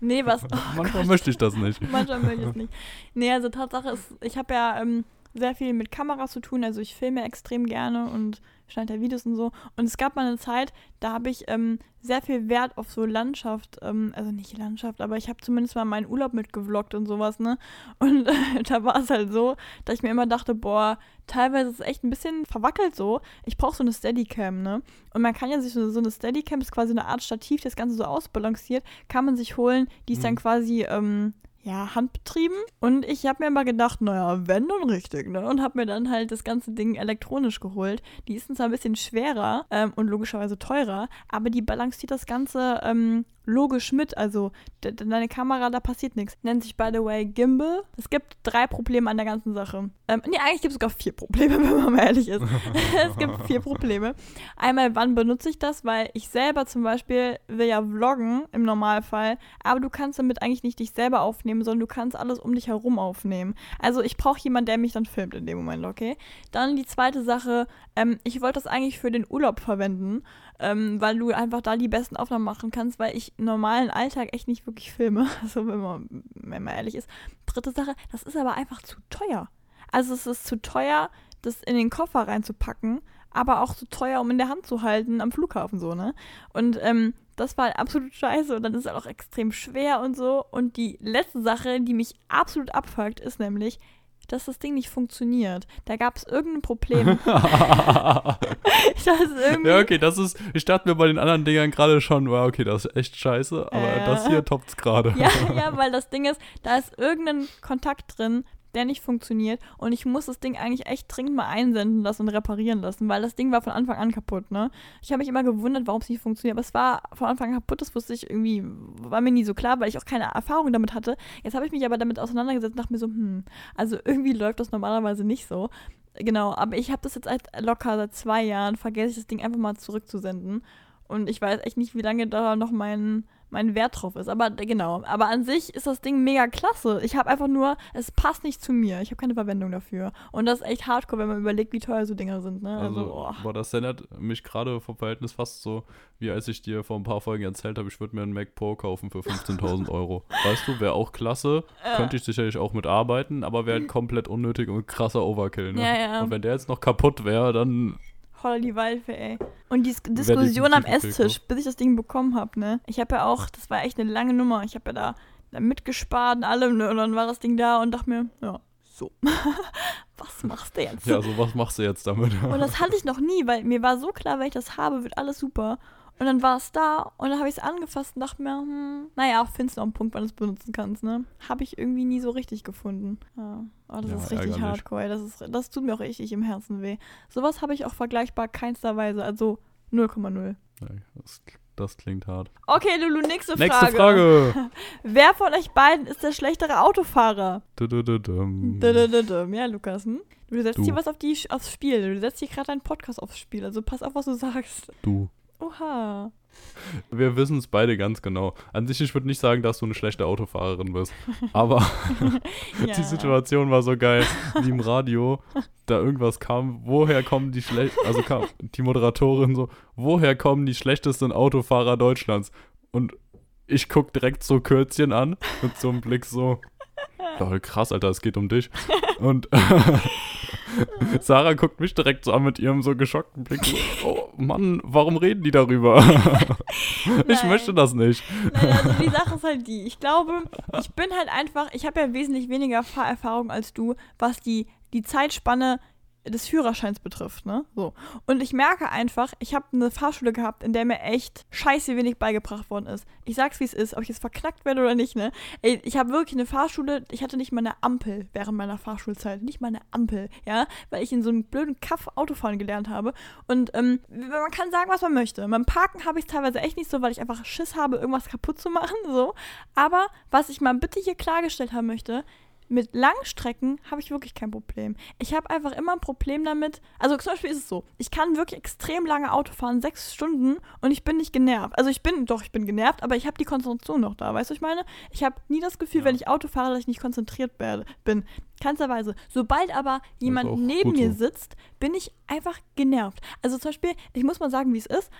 Nee, was. [laughs] Oh Manchmal Gott. möchte ich das nicht. Manchmal möchte ich es nicht. Nee, also Tatsache ist, ich habe ja ähm, sehr viel mit Kameras zu tun. Also ich filme extrem gerne und schneide ja Videos und so. Und es gab mal eine Zeit, da habe ich ähm, sehr viel Wert auf so Landschaft, ähm, also nicht Landschaft, aber ich habe zumindest mal meinen Urlaub mitgevloggt und sowas, ne? [laughs] Und äh, da war es halt so, dass ich mir immer dachte, boah, teilweise ist es echt ein bisschen verwackelt so. Ich brauche so eine Steadicam, ne? Und man kann ja sich so, so eine Steadicam, ist quasi eine Art Stativ, das Ganze so ausbalanciert, kann man sich holen, die ist dann Mhm. quasi, ähm, ja, handbetrieben. Und ich habe mir immer gedacht, naja, wenn dann richtig, ne? Und habe mir dann halt das ganze Ding elektronisch geholt. Die ist zwar ein bisschen schwerer ähm, und logischerweise teurer, aber die balanciert das Ganze ähm, logisch mit. Also de de- deine Kamera, da passiert nichts. Nennt sich, by the way, Gimbal. Es gibt drei Probleme an der ganzen Sache. Ähm, nee, eigentlich gibt es sogar vier Probleme, [laughs] wenn man mal ehrlich ist. [laughs] es gibt vier Probleme. Einmal, wann benutze ich das? Weil ich selber zum Beispiel will ja vloggen im Normalfall, aber du kannst damit eigentlich nicht dich selber aufnehmen, sondern du kannst alles um dich herum aufnehmen. Also ich brauche jemanden, der mich dann filmt in dem Moment, okay? Dann die zweite Sache, ähm, ich wollte das eigentlich für den Urlaub verwenden, ähm, weil du einfach da die besten Aufnahmen machen kannst, weil ich normalen Alltag echt nicht wirklich filme, [laughs] also wenn man, wenn man ehrlich ist. Dritte Sache, das ist aber einfach zu teuer. Also es ist zu teuer, das in den Koffer reinzupacken, aber auch zu teuer, um in der Hand zu halten am Flughafen so, ne? Und ähm, das war halt absolut scheiße und dann ist es auch extrem schwer und so. Und die letzte Sache, die mich absolut abfuckt, ist nämlich, dass das Ding nicht funktioniert. Da gab es irgendein Problem. [laughs] [laughs] ja, okay, das ist. Ich dachte mir bei den anderen Dingern gerade schon, wow, okay, das ist echt scheiße, aber Äh. das hier toppt's gerade. Ja, ja, [laughs] weil das Ding ist, da ist irgendein Kontakt drin, der nicht funktioniert und ich muss das Ding eigentlich echt dringend mal einsenden lassen und reparieren lassen, weil das Ding war von Anfang an kaputt, ne? Ich habe mich immer gewundert, warum es nicht funktioniert, aber es war von Anfang an kaputt, das wusste ich irgendwie, war mir nie so klar, weil ich auch keine Erfahrung damit hatte. Jetzt habe ich mich aber damit auseinandergesetzt und dachte mir so, hm, also irgendwie läuft das normalerweise nicht so. Genau, aber ich habe das jetzt seit locker seit zwei Jahren, vergesse ich das Ding einfach mal zurückzusenden. Und ich weiß echt nicht, wie lange da noch mein, mein Wert drauf ist. Aber genau. Aber an sich ist das Ding mega klasse. Ich habe einfach nur, es passt nicht zu mir. Ich habe keine Verwendung dafür. Und das ist echt hardcore, wenn man überlegt, wie teuer so Dinger sind. Ne? Also, Also, oh. boah, das erinnert mich gerade vom Verhältnis fast so, wie als ich dir vor ein paar Folgen erzählt habe, ich würde mir einen Mac Pro kaufen für 15.000 Euro. Weißt du, wäre auch klasse, Äh. könnte ich sicherlich auch mitarbeiten, aber wäre halt komplett unnötig und krasser Overkill. Ne? Ja, ja. Und wenn der jetzt noch kaputt wäre, dann Holla die Waldfee, ey. Und die Dis- Diskussion am Esstisch, bis ich das Ding bekommen habe, ne? Ich habe ja auch, das war echt eine lange Nummer. Ich habe ja da, da mitgespart und allem, ne? Und dann war das Ding da und dachte mir, ja, so. [laughs] Was machst du jetzt? ja, so was machst du jetzt damit? Und das hatte ich noch nie, weil mir war so klar, wenn ich das habe, wird alles super. Und dann war es da und dann habe ich es angefasst und dachte mir, hm, naja, findest du noch einen Punkt, wann du es benutzen kannst, ne? Habe ich irgendwie nie so richtig gefunden. Ja. Oh, das Ja, ist richtig ärgerlich. hardcore. ey. Das, ist, das tut mir auch richtig im Herzen weh. Sowas habe ich auch vergleichbar keinster Weise. Also 0,0. Nee, das, das klingt hart. Okay, Lulu, nächste Frage. Nächste Frage. [laughs] Wer von euch beiden ist der schlechtere Autofahrer? Dudududum. Dudududum. Ja, Lukas, hm? Du setzt Du. hier was auf die, aufs Spiel. Du setzt hier gerade deinen Podcast aufs Spiel. Also pass auf, was du sagst. Du. Oha. Wir wissen es beide ganz genau. An sich, ich würde nicht sagen, dass du eine schlechte Autofahrerin bist. Aber [laughs] [laughs] Ja. die Situation war so geil, wie im Radio, da irgendwas kam, woher kommen die schlecht, also kam die Moderatorin so, woher kommen die schlechtesten Autofahrer Deutschlands? Und ich guck direkt so Kürzchen an mit so einem Blick so, lol, krass, Alter, es geht um dich. Und [laughs] [laughs] Sarah guckt mich direkt so an mit ihrem so geschockten Blick. So, oh Mann, warum reden die darüber? [laughs] ich möchte das nicht. Nein, also die Sache ist halt die. Ich glaube, ich bin halt einfach, ich habe ja wesentlich weniger Fahrerfahrung als du, was die, die Zeitspanne des Führerscheins betrifft, ne? So. Und ich merke einfach, ich habe eine Fahrschule gehabt, in der mir echt scheiße wenig beigebracht worden ist. Ich sag's wie es ist, ob ich jetzt verknackt werde oder nicht, ne? Ey, ich habe wirklich eine Fahrschule, ich hatte nicht mal eine Ampel während meiner Fahrschulzeit, nicht mal eine Ampel, ja, weil ich in so einem blöden Kaff Autofahren gelernt habe. Und ähm, man kann sagen, was man möchte. Beim Parken habe ich teilweise echt nicht so, weil ich einfach Schiss habe, irgendwas kaputt zu machen, so. Aber was ich mal bitte hier klargestellt haben möchte, mit Langstrecken habe ich wirklich kein Problem. Ich habe einfach immer ein Problem damit. Also zum Beispiel ist es so, ich kann wirklich extrem lange Auto fahren, sechs Stunden, und ich bin nicht genervt. Also ich bin, doch, ich bin genervt, aber ich habe die Konzentration noch da. Weißt du, was ich meine? Ich habe nie das Gefühl, Ja. wenn ich Auto fahre, dass ich nicht konzentriert werde, bin. Keinsterweise. Sobald aber jemand neben mir so. sitzt, bin ich einfach genervt. Also zum Beispiel, ich muss mal sagen, wie es ist.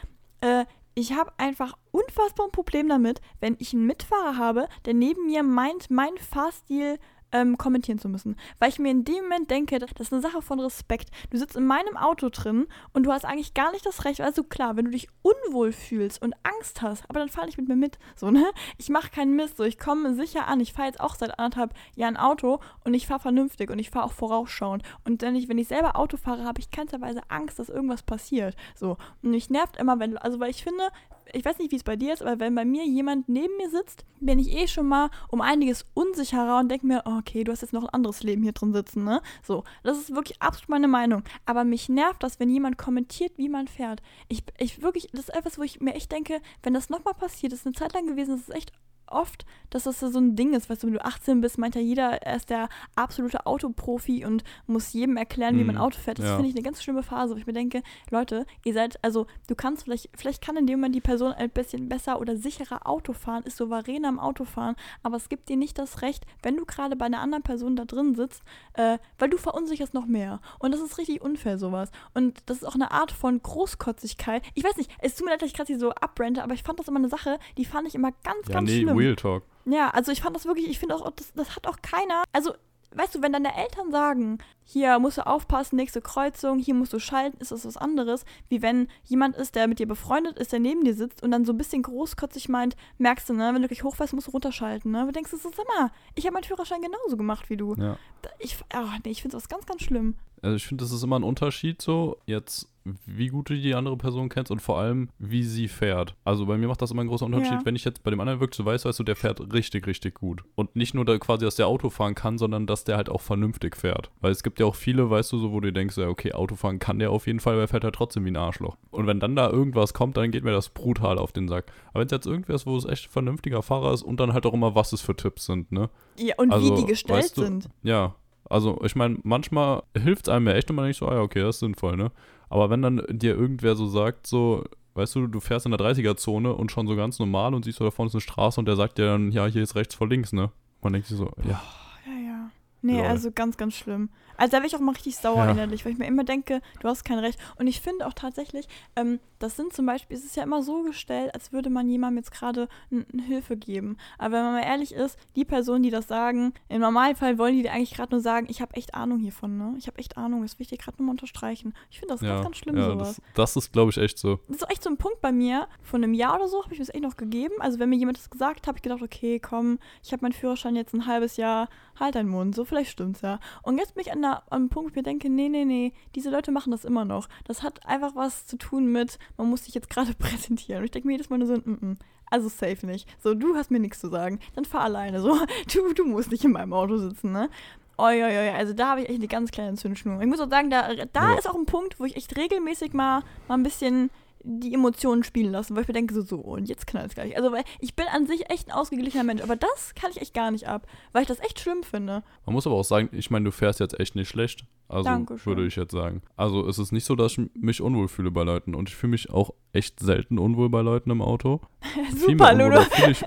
Äh, ich habe einfach unfassbar ein Problem damit, wenn ich einen Mitfahrer habe, der neben mir meint, meinen Fahrstil ähm, kommentieren zu müssen. Weil ich mir in dem Moment denke, das ist eine Sache von Respekt. Du sitzt in meinem Auto drin und du hast eigentlich gar nicht das Recht. Also klar, wenn du dich unwohl fühlst und Angst hast, aber dann fahr nicht mit mir mit. So, ne? Ich mache keinen Mist. So, ich komme sicher an. Ich fahre jetzt auch seit anderthalb Jahren Auto und ich fahre vernünftig und ich fahre auch vorausschauend. Und wenn ich, wenn ich selber Auto fahre, habe ich keinsterweise Angst, dass irgendwas passiert. So. Und mich nervt immer, wenn also weil ich finde, ich weiß nicht, wie es bei dir ist, aber wenn bei mir jemand neben mir sitzt, bin ich eh schon mal um einiges unsicherer und denke mir, oh, okay, du hast jetzt noch ein anderes Leben hier drin sitzen, ne? So, das ist wirklich absolut meine Meinung. Aber mich nervt das, wenn jemand kommentiert, wie man fährt. Ich, ich wirklich, das ist etwas, wo ich mir echt denke, wenn das nochmal passiert, das ist eine Zeit lang gewesen, das ist echt oft, dass das so ein Ding ist, weißt du, wenn du 18 bist, meint ja jeder, er ist der absolute Autoprofi und muss jedem erklären, wie man Mhm, Auto fährt. Das ja. finde ich eine ganz schlimme Phase, wo ich mir denke, Leute, ihr seid, also du kannst vielleicht, vielleicht kann in dem Moment die Person ein bisschen besser oder sicherer Auto fahren, ist souveräner am Autofahren, aber es gibt dir nicht das Recht, wenn du gerade bei einer anderen Person da drin sitzt, äh, weil du verunsicherst noch mehr. Und das ist richtig unfair, sowas. Und das ist auch eine Art von Großkotzigkeit. Ich weiß nicht, es tut mir leid, dass ich gerade so abbrente, aber ich fand das immer eine Sache, die fand ich immer ganz, Ja, ganz nee, schlimm. Real Talk. Ja, also ich fand das wirklich, ich finde auch, das, das hat auch keiner. Also, weißt du, wenn deine Eltern sagen, hier musst du aufpassen, nächste Kreuzung, hier musst du schalten, ist das was anderes, wie wenn jemand ist, der mit dir befreundet ist, der neben dir sitzt und dann so ein bisschen großkotzig meint, merkst du, ne, wenn du gleich hochfährst, musst du runterschalten, ne? Du denkst, das ist immer, ich habe meinen Führerschein genauso gemacht wie du. Ja. Ich, oh, nee, ich finde das ganz, ganz schlimm. Also ich finde, das ist immer ein Unterschied so, jetzt wie gut du die andere Person kennst und vor allem, wie sie fährt. Also bei mir macht das immer einen großen Unterschied, Ja. wenn ich jetzt bei dem anderen wirklich so weiß, weißt du, der fährt richtig, richtig gut. Und nicht nur da quasi, dass der Auto fahren kann, sondern dass der halt auch vernünftig fährt. Weil es gibt ja auch viele, weißt du, so, wo du denkst, ja, okay, Autofahren kann der auf jeden Fall, aber er fährt halt trotzdem wie ein Arschloch. Und wenn dann da irgendwas kommt, dann geht mir das brutal auf den Sack. Aber wenn es jetzt irgendwer ist, wo es echt ein vernünftiger Fahrer ist und dann halt auch immer, was es für Tipps sind, ne? Ja, und Also, wie die gestellt weißt du, sind. Ja, also ich meine, manchmal hilft es einem ja echt und man denkt so, ah ja, okay, das ist sinnvoll, ne? Aber wenn dann dir irgendwer so sagt, so, weißt du, du fährst in der 30er-Zone und schon so ganz normal und siehst so, da vorne ist eine Straße und der sagt dir dann, ja, hier ist rechts vor links, ne? Man denkt sich so, ja. Nee, Lol. also ganz, ganz schlimm. Also da bin ich auch mal richtig sauer Ja. innerlich, weil ich mir immer denke, du hast kein Recht. Und ich finde auch tatsächlich, ähm, das sind zum Beispiel, es ist ja immer so gestellt, als würde man jemandem jetzt gerade Hilfe geben. Aber wenn man mal ehrlich ist, die Personen, die das sagen, im Normalfall wollen die dir eigentlich gerade nur sagen, ich habe echt Ahnung hiervon, ne? Ich habe echt Ahnung, das will ich dir gerade nur mal unterstreichen. Ich finde das ja, ganz, ganz schlimm, ja sowas. das, das ist, glaube ich, echt so. Das ist auch echt so ein Punkt bei mir, von einem Jahr oder so, habe ich mir das echt noch gegeben. Also wenn mir jemand das gesagt hat, habe ich gedacht, okay, komm, ich habe meinen Führerschein jetzt ein halbes Jahr, halt deinen Mund, so vielleicht stimmt's ja. Und jetzt bin ich an, der, an einem Punkt, wo ich mir denke, nee, nee, nee, diese Leute machen das immer noch. Das hat einfach was zu tun mit, man muss sich jetzt gerade [laughs] präsentieren. Und ich denke mir jedes Mal nur so, mm -mm, also safe nicht. So, du hast mir nichts zu sagen, dann fahr alleine. So, [laughs] du, du musst nicht in meinem Auto sitzen, ne? Oi, oi, oi, also da habe ich echt eine ganz kleine Zündschnur. Ich muss auch sagen, da, da Ja. ist auch ein Punkt, wo ich echt regelmäßig mal, mal ein bisschen die Emotionen spielen lassen, weil ich mir denke, so, so, und jetzt knallt es gleich. Also, weil ich bin an sich echt ein ausgeglichener Mensch, aber das kann ich echt gar nicht ab, weil ich das echt schlimm finde. Man muss aber auch sagen, ich meine, du fährst jetzt echt nicht schlecht. Also Dankeschön. würde ich jetzt sagen. Also es ist nicht so, dass ich mich unwohl fühle bei Leuten. Und ich fühle mich auch echt selten unwohl bei Leuten im Auto. [laughs] Super, da fühle ich,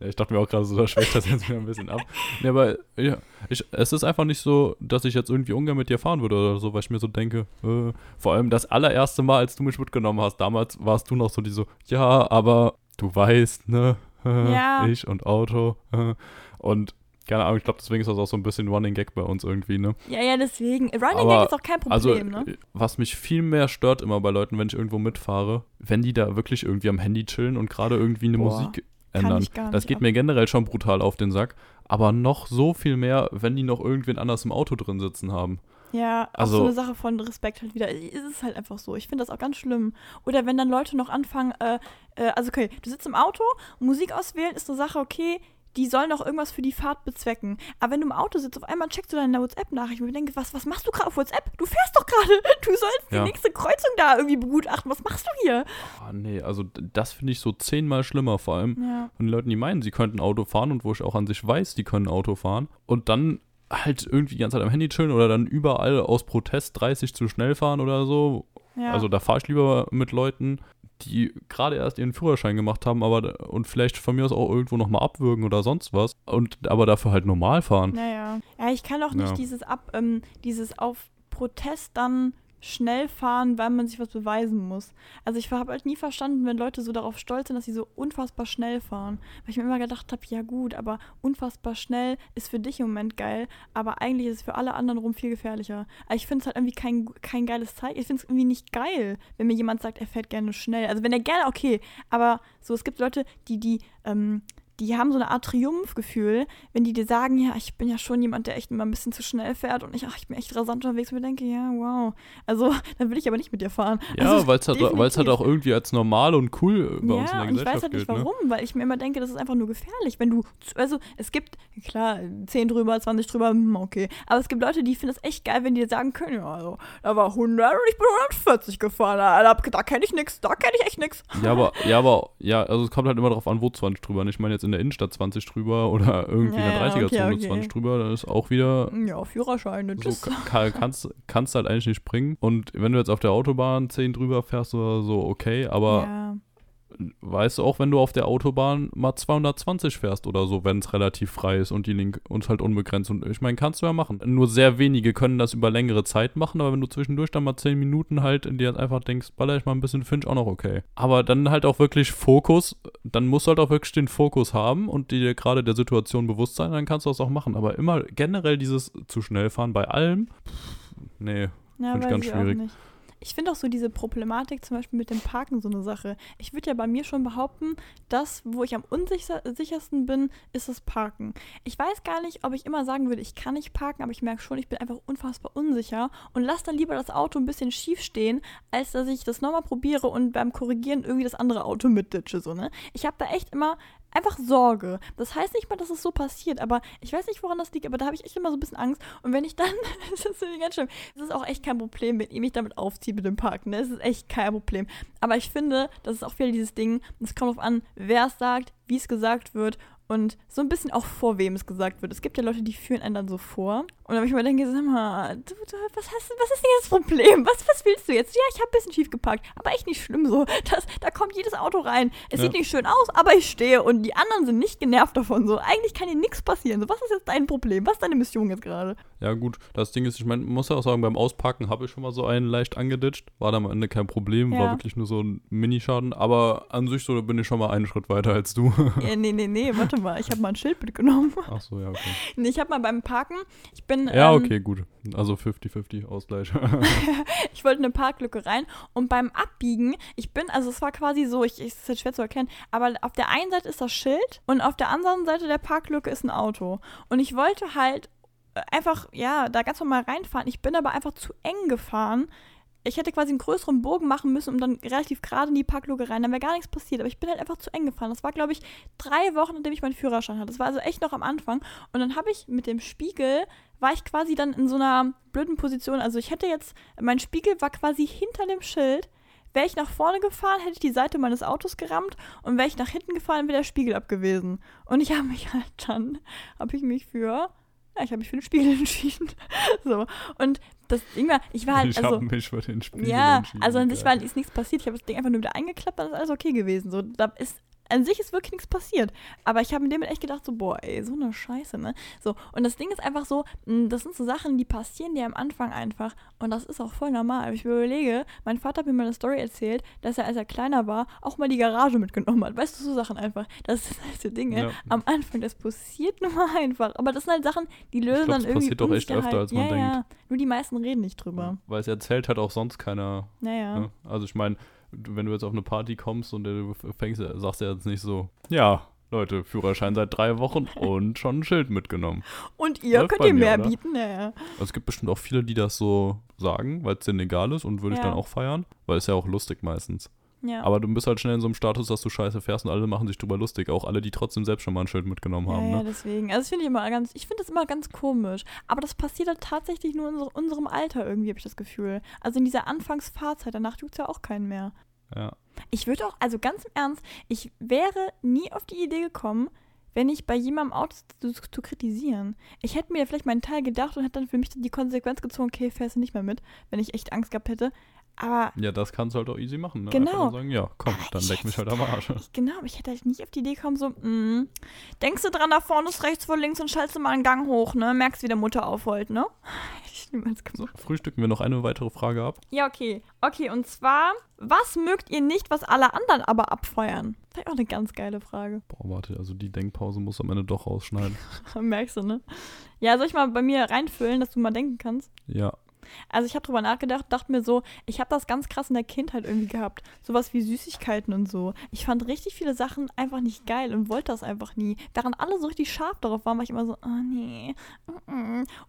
ja, ich dachte mir auch gerade so, da schwächt das jetzt wieder ein bisschen ab. Nee, aber ja, ich, es ist einfach nicht so, dass ich jetzt irgendwie ungern mit dir fahren würde oder so, weil ich mir so denke, äh, vor allem das allererste Mal, als du mich mitgenommen hast, damals warst du noch so die so, ja, aber du weißt, ne, [laughs] Ja. ich und Auto äh, und keine Ahnung, ich glaube, deswegen ist das auch so ein bisschen Running Gag bei uns irgendwie, ne? Ja, ja, deswegen. Running Aber- Gag ist auch kein Also, Problem, ne? äh, was mich viel mehr stört immer bei Leuten, wenn ich irgendwo mitfahre, wenn die da wirklich irgendwie am Handy chillen und gerade irgendwie eine Boah, Musik ändern. Das geht ab. mir generell schon brutal auf den Sack. Aber noch so viel mehr, wenn die noch irgendwen anders im Auto drin sitzen haben. Ja, auch Also- so eine Sache von Respekt halt wieder. Es ist halt einfach so. Ich finde das auch ganz schlimm. Oder wenn dann Leute noch anfangen, äh, äh, also okay, du sitzt im Auto, Musik auswählen ist eine Sache, okay, die sollen doch irgendwas für die Fahrt bezwecken. Aber wenn du im Auto sitzt, auf einmal checkst du deine WhatsApp-Nachricht und ich denke, was, was machst du gerade auf WhatsApp? Du fährst doch gerade. [laughs] Du sollst Ja. die nächste Kreuzung da irgendwie begutachten. Was machst du hier? Ah, nee, also das finde ich so zehnmal schlimmer, vor allem Ja. von den Leuten, die meinen, sie könnten Auto fahren und wo ich auch an sich weiß, die können Auto fahren und dann halt irgendwie die ganze Zeit am Handy chillen oder dann überall aus Protest 30 zu schnell fahren oder so. ja. Also da fahre ich lieber mit Leuten, die gerade erst ihren Führerschein gemacht haben, aber und vielleicht von mir aus auch irgendwo nochmal abwürgen oder sonst was und aber dafür halt normal fahren. Naja. Ja, ich kann auch nicht Ja. dieses ab, ähm, dieses auf Protest dann schnell fahren, weil man sich was beweisen muss. Also ich habe halt nie verstanden, wenn Leute so darauf stolz sind, dass sie so unfassbar schnell fahren. Weil ich mir immer gedacht habe, ja gut, aber unfassbar schnell ist für dich im Moment geil, aber eigentlich ist es für alle anderen rum viel gefährlicher. Aber ich finde es halt irgendwie kein, kein geiles Zeichen. Ich finde es irgendwie nicht geil, wenn mir jemand sagt, er fährt gerne schnell. Also wenn er gerne, okay, aber so, es gibt Leute, die, die, ähm, die haben so eine Art Triumphgefühl, wenn die dir sagen, ja, ich bin ja schon jemand, der echt immer ein bisschen zu schnell fährt und ich, ach, ich bin echt rasant unterwegs und mir denke, ja, wow. Also, [laughs] dann will ich aber nicht mit dir fahren. Ja, also, weil es halt, weil's halt auch irgendwie als normal und cool bei uns in Ja, der und ich Gesellschaft weiß halt nicht gilt. Ne? warum, weil ich mir immer denke, das ist einfach nur gefährlich. Wenn du, also es gibt, klar, 10 drüber, 20 drüber, hm, okay. Aber es gibt Leute, die finden es echt geil, wenn die dir sagen können, ja, also, da war 100 und ich bin 140 gefahren. Da, da, da kenne ich nichts, da kenne ich echt nichts. Ja, aber, [laughs] ja, aber, ja, also es kommt halt immer darauf an, wo 20 drüber. Und Ich meine jetzt in der Innenstadt 20 drüber oder irgendwie in Ja, der ja, 30er-Zone okay, okay. 20 drüber, dann ist auch wieder Ja, Führerschein, so, tschüss. ka- kannst, kannst halt eigentlich nicht bringen. Und wenn du jetzt auf der Autobahn 10 drüber fährst oder so, okay, aber ja. Weißt du auch, wenn du auf der Autobahn mal 220 fährst oder so, wenn es relativ frei ist und die Link und halt unbegrenzt und ich meine, kannst du ja machen. Nur sehr wenige können das über längere Zeit machen, aber wenn du zwischendurch dann mal 10 Minuten halt in dir einfach denkst, baller ich mal ein bisschen, finde ich auch noch okay. Aber dann halt auch wirklich Fokus, dann musst du halt auch wirklich den Fokus haben und dir gerade der Situation bewusst sein, dann kannst du das auch machen. Aber immer generell dieses zu schnell fahren bei allem, pff, nee. Ja, Find ich ganz schwierig. Ich finde auch so diese Problematik zum Beispiel mit dem Parken so eine Sache. Ich würde ja bei mir schon behaupten, das, wo ich am unsichersten bin, ist das Parken. Ich weiß gar nicht, ob ich immer sagen würde, ich kann nicht parken, aber ich merke schon, ich bin einfach unfassbar unsicher und lasse dann lieber das Auto ein bisschen schief stehen, als dass ich das nochmal probiere und beim Korrigieren irgendwie das andere Auto mitditsche. So, ne? Ich habe da echt immer einfach Sorge. Das heißt nicht mal, dass es so passiert, aber ich weiß nicht, woran das liegt, aber da habe ich echt immer so ein bisschen Angst. Und wenn ich dann, [laughs] das ist irgendwie ganz schlimm, es ist auch echt kein Problem, wenn ihr mich damit aufzieht mit dem Parken. Ne? Es ist echt kein Problem. Aber ich finde, das ist auch wieder dieses Ding, es kommt darauf an, wer es sagt, wie es gesagt wird und so ein bisschen auch vor wem es gesagt wird. Es gibt ja Leute, die führen einen dann so vor. Und wenn ich mir denke, sag mal, du, du, was, hast, was ist denn jetzt das Problem? Was, was willst du jetzt? Ja, ich habe ein bisschen schief geparkt, aber echt nicht schlimm so. Das, da kommt jedes Auto rein. Es Ja. sieht nicht schön aus, aber ich stehe und die anderen sind nicht genervt davon. So, eigentlich kann dir nichts passieren. So, was ist jetzt dein Problem? Was ist deine Mission jetzt gerade? Ja, gut, das Ding ist, ich meine, muss ja auch sagen, beim Auspacken habe ich schon mal so einen leicht angeditscht. War dann am Ende kein Problem, war Ja. wirklich nur so ein Minischaden. Aber an sich so bin ich schon mal einen Schritt weiter als du. Ja, nee, nee, nee, warte mal. Ich habe mal ein Schild mitgenommen. Ach so, ja, okay. [laughs] Nee, ich habe mal beim Parken, ich bin. Ja, ähm, okay, gut. Also 50-50 Ausgleich. [laughs] [laughs] ich wollte eine Parklücke rein und beim Abbiegen, ich bin, also es war quasi so, ich, ich es ist jetzt schwer zu erkennen, aber auf der einen Seite ist das Schild und auf der anderen Seite der Parklücke ist ein Auto. Und ich wollte halt äh, einfach, ja, da ganz normal reinfahren. Ich bin aber einfach zu eng gefahren. Ich hätte quasi einen größeren Bogen machen müssen, um dann relativ gerade in die Parklücke rein. Dann wäre gar nichts passiert. Aber ich bin halt einfach zu eng gefahren. Das war, glaube ich, drei Wochen, nachdem ich meinen Führerschein hatte. Das war also echt noch am Anfang. Und dann habe ich mit dem Spiegel, war ich quasi dann in so einer blöden Position. Also ich hätte jetzt, mein Spiegel war quasi hinter dem Schild. Wäre ich nach vorne gefahren, hätte ich die Seite meines Autos gerammt und wäre ich nach hinten gefahren, wäre der Spiegel ab gewesen. Und ich habe mich halt dann, habe ich mich für, ja, ich habe mich für den Spiegel [laughs] entschieden. so. Und das Ding war, ich war halt, ich also. habe mich für den Spiegel Ja, also an sich war ist nichts passiert. Ich habe das Ding einfach nur wieder eingeklappt, dann ist alles okay gewesen. So, da ist an sich ist wirklich nichts passiert. Aber ich habe mir damit echt gedacht, so, boah, ey, so eine Scheiße, ne? So, und das Ding ist einfach so, mh, das sind so Sachen, die passieren dir am Anfang einfach. Und das ist auch voll normal. Ich überlege, mein Vater hat mir mal eine Story erzählt, dass er, als er kleiner war, auch mal die Garage mitgenommen hat. Weißt du, so Sachen einfach. Das sind halt so Dinge Ja. am Anfang, das passiert [laughs] nur mal einfach. Aber das sind halt Sachen, die lösen glaub, dann das irgendwie passiert doch echt öfter, Unsicherheit. als man ja, denkt. Ja, nur die meisten reden nicht drüber. Weil es erzählt hat auch sonst keiner. Naja. Ne? Also ich meine, wenn du jetzt auf eine Party kommst und du fängst, sagst du jetzt nicht so, ja, Leute, Führerschein seit drei Wochen [laughs] und schon ein Schild mitgenommen. Und ihr Läuft könnt ihr mehr oder? bieten, ja, ja. Also es gibt bestimmt auch viele, die das so sagen, weil es denen egal ist und würde ich Ja. dann auch feiern, weil es ja auch lustig meistens. Ja. Aber du bist halt schnell in so einem Status, dass du scheiße fährst und alle machen sich drüber lustig. Auch alle, die trotzdem selbst schon mal ein Schild mitgenommen ja, haben. ja, Ne? deswegen. Also finde ich immer ganz, ich finde das immer ganz komisch. Aber das passiert halt tatsächlich nur in unser- unserem Alter irgendwie, habe ich das Gefühl. Also in dieser Anfangsfahrzeit, danach tut es ja auch keinen mehr. Ja. Ich würde auch, also ganz im Ernst, ich wäre nie auf die Idee gekommen, wenn ich bei jemandem Autos zu, zu kritisieren. Ich hätte mir vielleicht meinen Teil gedacht und hätte dann für mich die Konsequenz gezogen, okay, fährst du nicht mehr mit, wenn ich echt Angst gehabt hätte. Aber ja, das kannst du halt auch easy machen. Ne? Genau. Sagen, ja, komm, Aber dann leck mich halt am Arsch. ich, genau, aber ich hätte halt nicht auf die Idee gekommen, so, mm, denkst du dran, da vorne ist rechts vor links und schaltest du mal einen Gang hoch, ne? Merkst, wie der Mutter aufholt, ne? [laughs] Ich niemals gemacht. Frühstücken wir noch eine weitere Frage ab. Ja, okay. Okay, und zwar, was mögt ihr nicht, was alle anderen aber abfeuern? Das ist auch eine ganz geile Frage. Boah, warte, also die Denkpause muss am Ende doch rausschneiden. [laughs] Merkst du, ne? Ja, soll ich mal bei mir reinfüllen, dass du mal denken kannst? Ja, Also ich habe drüber nachgedacht, dachte mir so, ich habe das ganz krass in der Kindheit irgendwie gehabt. Sowas wie Süßigkeiten und so. Ich fand richtig viele Sachen einfach nicht geil und wollte das einfach nie. Während alle so richtig scharf darauf waren, war ich immer so, oh nee.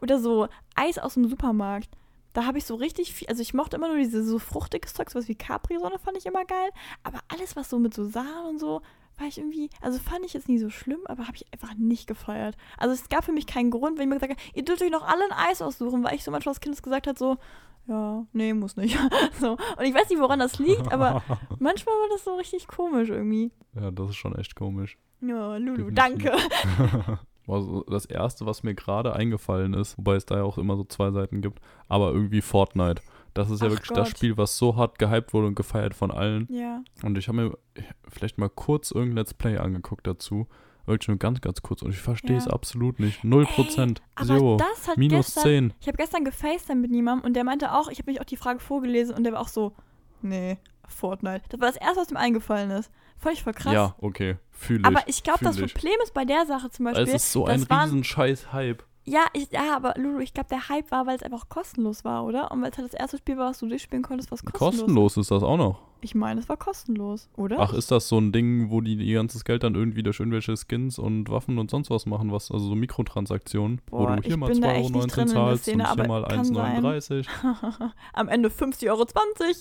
Oder so Eis aus dem Supermarkt. Da habe ich so richtig viel, also ich mochte immer nur diese so fruchtiges Zeug, sowas wie Capri-Sonne fand ich immer geil. Aber alles, was so mit so Sahne und so, war ich irgendwie, also fand ich jetzt nie so schlimm, aber habe ich einfach nicht gefeiert. Also es gab für mich keinen Grund, wenn ich mir gesagt habe, ihr dürft euch noch alle ein Eis aussuchen, weil ich so manchmal als Kind gesagt hat, so, ja, nee, muss nicht. [laughs] so. Und ich weiß nicht, woran das liegt, aber [laughs] manchmal war das so richtig komisch irgendwie. ja, das ist schon echt komisch. Ja, Lulu, Definitiv. danke. [laughs] Also das erste, was mir gerade eingefallen ist, wobei es da ja auch immer so zwei Seiten gibt, aber irgendwie Fortnite. Das ist ja Ach wirklich das Gott. Spiel, was so hart gehypt wurde und gefeiert von allen. Ja. Und ich habe mir vielleicht mal kurz irgendein Let's Play angeguckt dazu. Wirklich nur ganz, ganz kurz. Und ich verstehe es Ja. absolut nicht. Null Prozent. Aber Zero. das hat Minus gestern, 10. ich habe gestern gefacetimed mit jemandem und der meinte auch, ich habe mich auch die Frage vorgelesen und der war auch so, nee, Fortnite. Das war das erste, was ihm eingefallen ist. Ich voll krass. Ja, okay. Fühle ich. Aber ich glaube, das. Problem ist bei der Sache zum Beispiel. Es ist so das ein waren- riesen scheiß Hype. Ja, ich, ja, aber Lulu, ich glaube, der Hype war, weil es einfach kostenlos war, oder? Und weil es halt das erste Spiel war, was du durchspielen konntest, was kostenlos Kostenlos ist das auch noch. Ich meine, es war kostenlos, oder? Ach, ist das so ein Ding, wo die ihr ganzes Geld dann irgendwie durch irgendwelche Skins und Waffen und sonst was machen, was, also so Mikrotransaktionen, wo Boah, du hier mal bin da 2,19 echt nicht Euro zahlst Szene, und hier mal kann sein. 1,39. [laughs] Am Ende 50,20 Euro.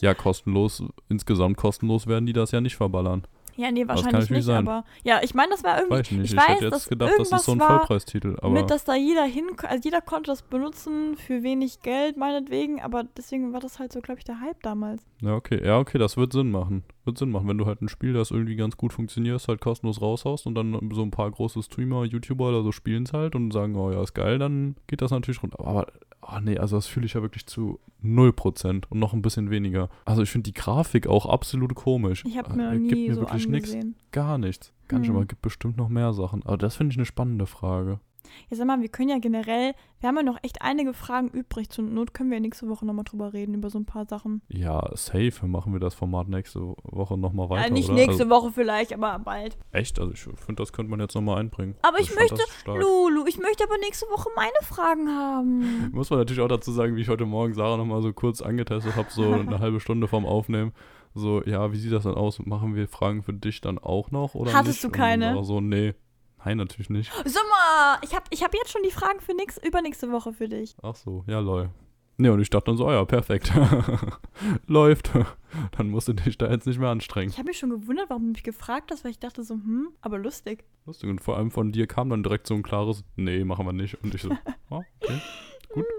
Ja, kostenlos, insgesamt kostenlos werden die das ja nicht verballern. Ja, nee, wahrscheinlich nicht, sein. aber ja, ich meine, das war irgendwie, Weiß ich nicht. ich Ich, weiß, hätte dass jetzt gedacht, das ist so ein Vollpreistitel, aber mit, dass da jeder hin, also jeder konnte das benutzen für wenig Geld, meinetwegen, aber deswegen war das halt so, glaube ich, der Hype damals. ja, okay. Ja, okay, das wird Sinn machen. Wird Sinn machen, wenn du halt ein Spiel, das irgendwie ganz gut funktioniert, halt kostenlos raushaust und dann so ein paar große Streamer, YouTuber oder so spielen es halt und sagen, oh ja, ist geil, dann geht das natürlich runter. Aber, oh nee, also das fühle ich ja wirklich zu 0% und noch ein bisschen weniger. Also ich finde die Grafik auch absolut komisch. Ich habe Äh, mir gibt nie mir so wirklich nichts. Gar nichts. Nicht, Hm. aber gibt bestimmt noch mehr Sachen. Aber das finde ich eine spannende Frage. Ja, sag mal, wir können ja generell, wir haben ja noch echt einige Fragen übrig. Zur Not können wir ja nächste Woche nochmal drüber reden, über so ein paar Sachen. Ja, safe. Machen wir das Format nächste Woche nochmal weiter, äh, nicht oder? nächste also, Woche vielleicht, aber bald. Echt? Also ich finde, das könnte man jetzt nochmal einbringen. Aber ich fand möchte, das stark. Lulu, ich möchte aber nächste Woche meine Fragen haben. [laughs] Muss man natürlich auch dazu sagen, wie ich heute Morgen Sarah nochmal so kurz angetestet habe, so eine [laughs] halbe Stunde vorm Aufnehmen. So, ja, wie sieht das dann aus? Machen wir Fragen für dich dann auch noch? Oder Hattest nicht? du Und keine? Sarah so, nee. Nein, natürlich nicht. Mal, ich habe ich hab jetzt schon die Fragen für nix, übernächste Woche für dich. Ach so, ja, lol. Ne, und ich dachte dann so, oh ja, perfekt. [laughs] Läuft. Dann musst du dich da jetzt nicht mehr anstrengen. Ich habe mich schon gewundert, warum du mich gefragt hast, weil ich dachte so, hm, aber lustig. Lustig. Und vor allem von dir kam dann direkt so ein klares, nee, machen wir nicht. Und ich so, oh, [laughs] okay.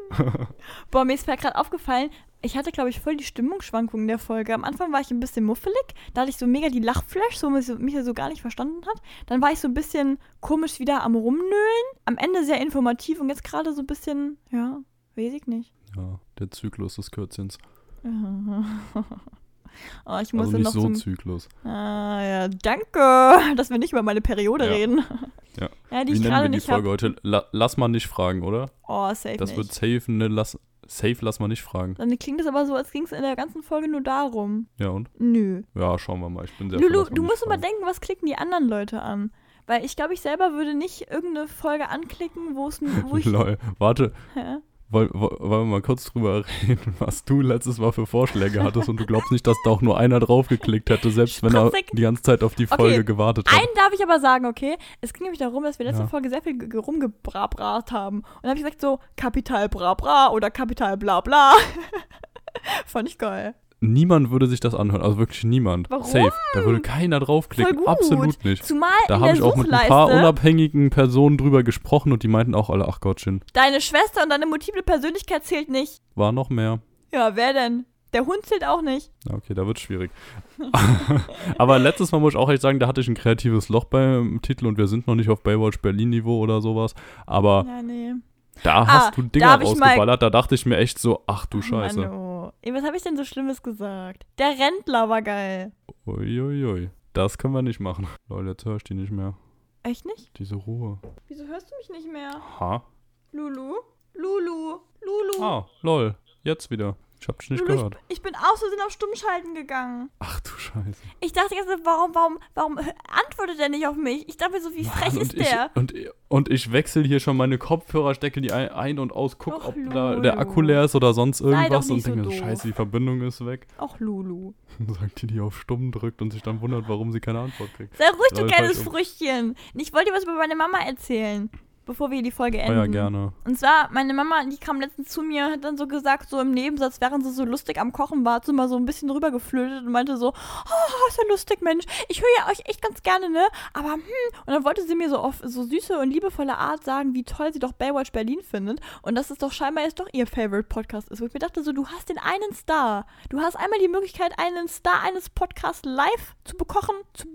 [laughs] Boah, mir ist gerade aufgefallen, ich hatte, glaube ich, voll die Stimmungsschwankungen in der Folge. Am Anfang war ich ein bisschen muffelig, da hatte ich so mega die Lachflash, so mich, mich so gar nicht verstanden hat. Dann war ich so ein bisschen komisch wieder am Rumnölen. Am Ende sehr informativ und jetzt gerade so ein bisschen, ja, weiß ich nicht. Ja, der Zyklus des Kürzchens. [laughs] oh, ich muss Also nicht noch so zum... Zyklus. Ah, ja, danke, [laughs] dass wir nicht über meine Periode Ja. reden. Ja. Die Wie ich nennen wir die nicht Folge habe. heute? La lass mal nicht fragen, oder? Oh, safe Das nicht. wird safe eine lass, safe lass mal nicht fragen. Dann klingt es aber so, als ging es in der ganzen Folge nur darum. Ja und? Nö. Ja, schauen wir mal. Ich bin sehr Lulu, du musst immer fragen. denken, was klicken die anderen Leute an? Weil ich glaube, ich selber würde nicht irgendeine Folge anklicken, wo es wo ich. [laughs] Lol. Warte, Hä? Woll- woll- wollen wir mal kurz drüber [laughs] reden, was du letztes Mal für Vorschläge hattest und du glaubst nicht, dass da auch nur einer draufgeklickt hätte, selbst wenn er die ganze Zeit auf die Okay, Folge gewartet hat. Einen darf ich aber sagen, okay? Es ging nämlich darum, dass wir letzte Ja. Folge sehr viel ge- ge- rumgebrabrat haben. Und dann habe ich gesagt so, Kapital bra bra oder Kapital bla bla. [laughs] Fand ich geil. Niemand würde sich das anhören. Also wirklich niemand. Warum? Safe. Da würde keiner draufklicken. Absolut nicht. Zumal Da habe ich auch mit ein paar unabhängigen Personen drüber gesprochen und die meinten auch alle, ach Gottchen, deine Schwester und deine multiple Persönlichkeit zählt nicht. war noch mehr. Ja, wer denn? Der Hund zählt auch nicht. Okay, da wird schwierig. [laughs] Aber letztes Mal muss ich auch echt sagen, da hatte ich ein kreatives Loch beim Titel und wir sind noch nicht auf Baywatch Berlin Niveau oder sowas. Aber Ja, nee. Da Ah, hast du Dinger rausgeballert, da dachte ich mir echt so, ach du Ach, Scheiße. Mann, oh. Ey, was habe ich denn so Schlimmes gesagt? Der Rentler war geil. Uiuiui. Das können wir nicht machen. Leute, jetzt höre ich die nicht mehr. Echt nicht? Diese Ruhe. Wieso hörst du mich nicht mehr? Ha? Lulu? Lulu? Lulu? Ah, lol. Jetzt wieder. Ich hab dich nicht Lulu, gehört. Ich, bin aus Versehen auf Stummschalten gegangen. Ach du Scheiße. Ich dachte jetzt, warum, warum, warum antwortet er nicht auf mich? Ich dachte mir so, wie frech Mann, ist und ich, der? Und, und ich wechsle hier schon meine Kopfhörer, stecke die ein, ein und aus, guck, Och, ob da der Lulu. Akku leer ist oder sonst irgendwas und so denke, doof. scheiße, die Verbindung ist weg. Auch Lulu. [laughs] Sagt die, die auf stumm drückt und sich dann wundert, warum sie keine Antwort kriegt. Sei ruhig, du kleines halt. Früchtchen. Ich wollte dir was über meine Mama erzählen, bevor wir die Folge Oh enden. ja, gerne. Und zwar, meine Mama, die kam letztens zu mir, hat dann so gesagt, so im Nebensatz, während sie so lustig am Kochen war, hat sie mal so ein bisschen drüber geflötet und meinte so, oh, ist ja lustig, Mensch, ich höre ja euch echt ganz gerne, ne? Aber, hm, und dann wollte sie mir so auf so süße und liebevolle Art sagen, wie toll sie doch Baywatch Berlin findet und dass es doch scheinbar jetzt doch ihr Favorite Podcast ist. Wo ich mir dachte, so, du hast den einen Star. Du hast einmal die Möglichkeit, einen Star eines Podcasts live zu bekochen, zu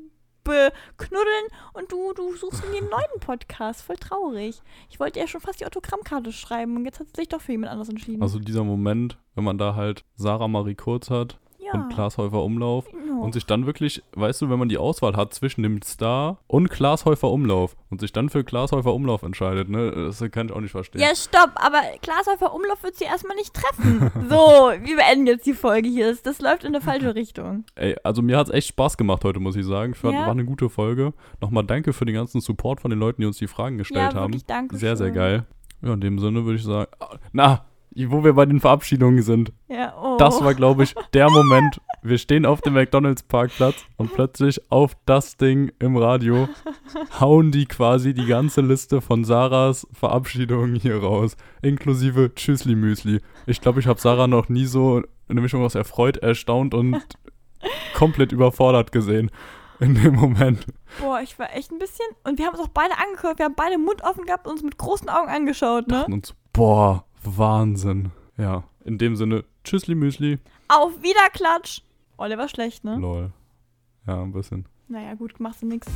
beknuddeln und du, du suchst mir einen neuen Podcast. Voll traurig. Ich wollte ja schon fast die Autogrammkarte schreiben und jetzt hat sie sich doch für jemand anderes entschieden. Also dieser Moment, wenn man da halt Sarah Marie Kurz hat ja. und Klaas Häufer Umlauf Ja. und sich dann wirklich, weißt du, wenn man die Auswahl hat zwischen dem Star und Klaas Häufer Umlauf und sich dann für Klaas Häufer Umlauf entscheidet, ne, das kann ich auch nicht verstehen. Ja, stopp, aber Glashäufer Umlauf wird sie erstmal nicht treffen. [laughs] so, wir beenden jetzt die Folge hier. Das, läuft in eine falsche [laughs] Richtung. Ey, also mir hat es echt Spaß gemacht heute, muss ich sagen. Ich fand, Ja? war eine gute Folge. Nochmal danke für den ganzen Support von den Leuten, die uns die Fragen gestellt ja, haben. wirklich danke. Sehr, sehr geil. Ja, in dem Sinne würde ich sagen, ah, na, wo wir bei den Verabschiedungen sind. Ja, oh. Das war, glaube ich, der Moment. Wir stehen auf dem McDonalds-Parkplatz und plötzlich auf das Ding im Radio hauen die quasi die ganze Liste von Sarahs Verabschiedungen hier raus. Inklusive Tschüssli-Müsli. Ich glaube, ich habe Sarah noch nie so eine Mischung aus erfreut, erstaunt und komplett überfordert gesehen. In dem Moment. Boah, ich war echt ein bisschen. Und wir haben uns auch beide angehört. Wir haben beide Mund offen gehabt und uns mit großen Augen angeschaut, ne? Dachten uns, boah, Wahnsinn. Ja, in dem Sinne, Tschüssli-Müsli. Auf Wiederklatsch. Der war schlecht, ne? Lol. Ja, ein bisschen. Naja, gut, machst du nix.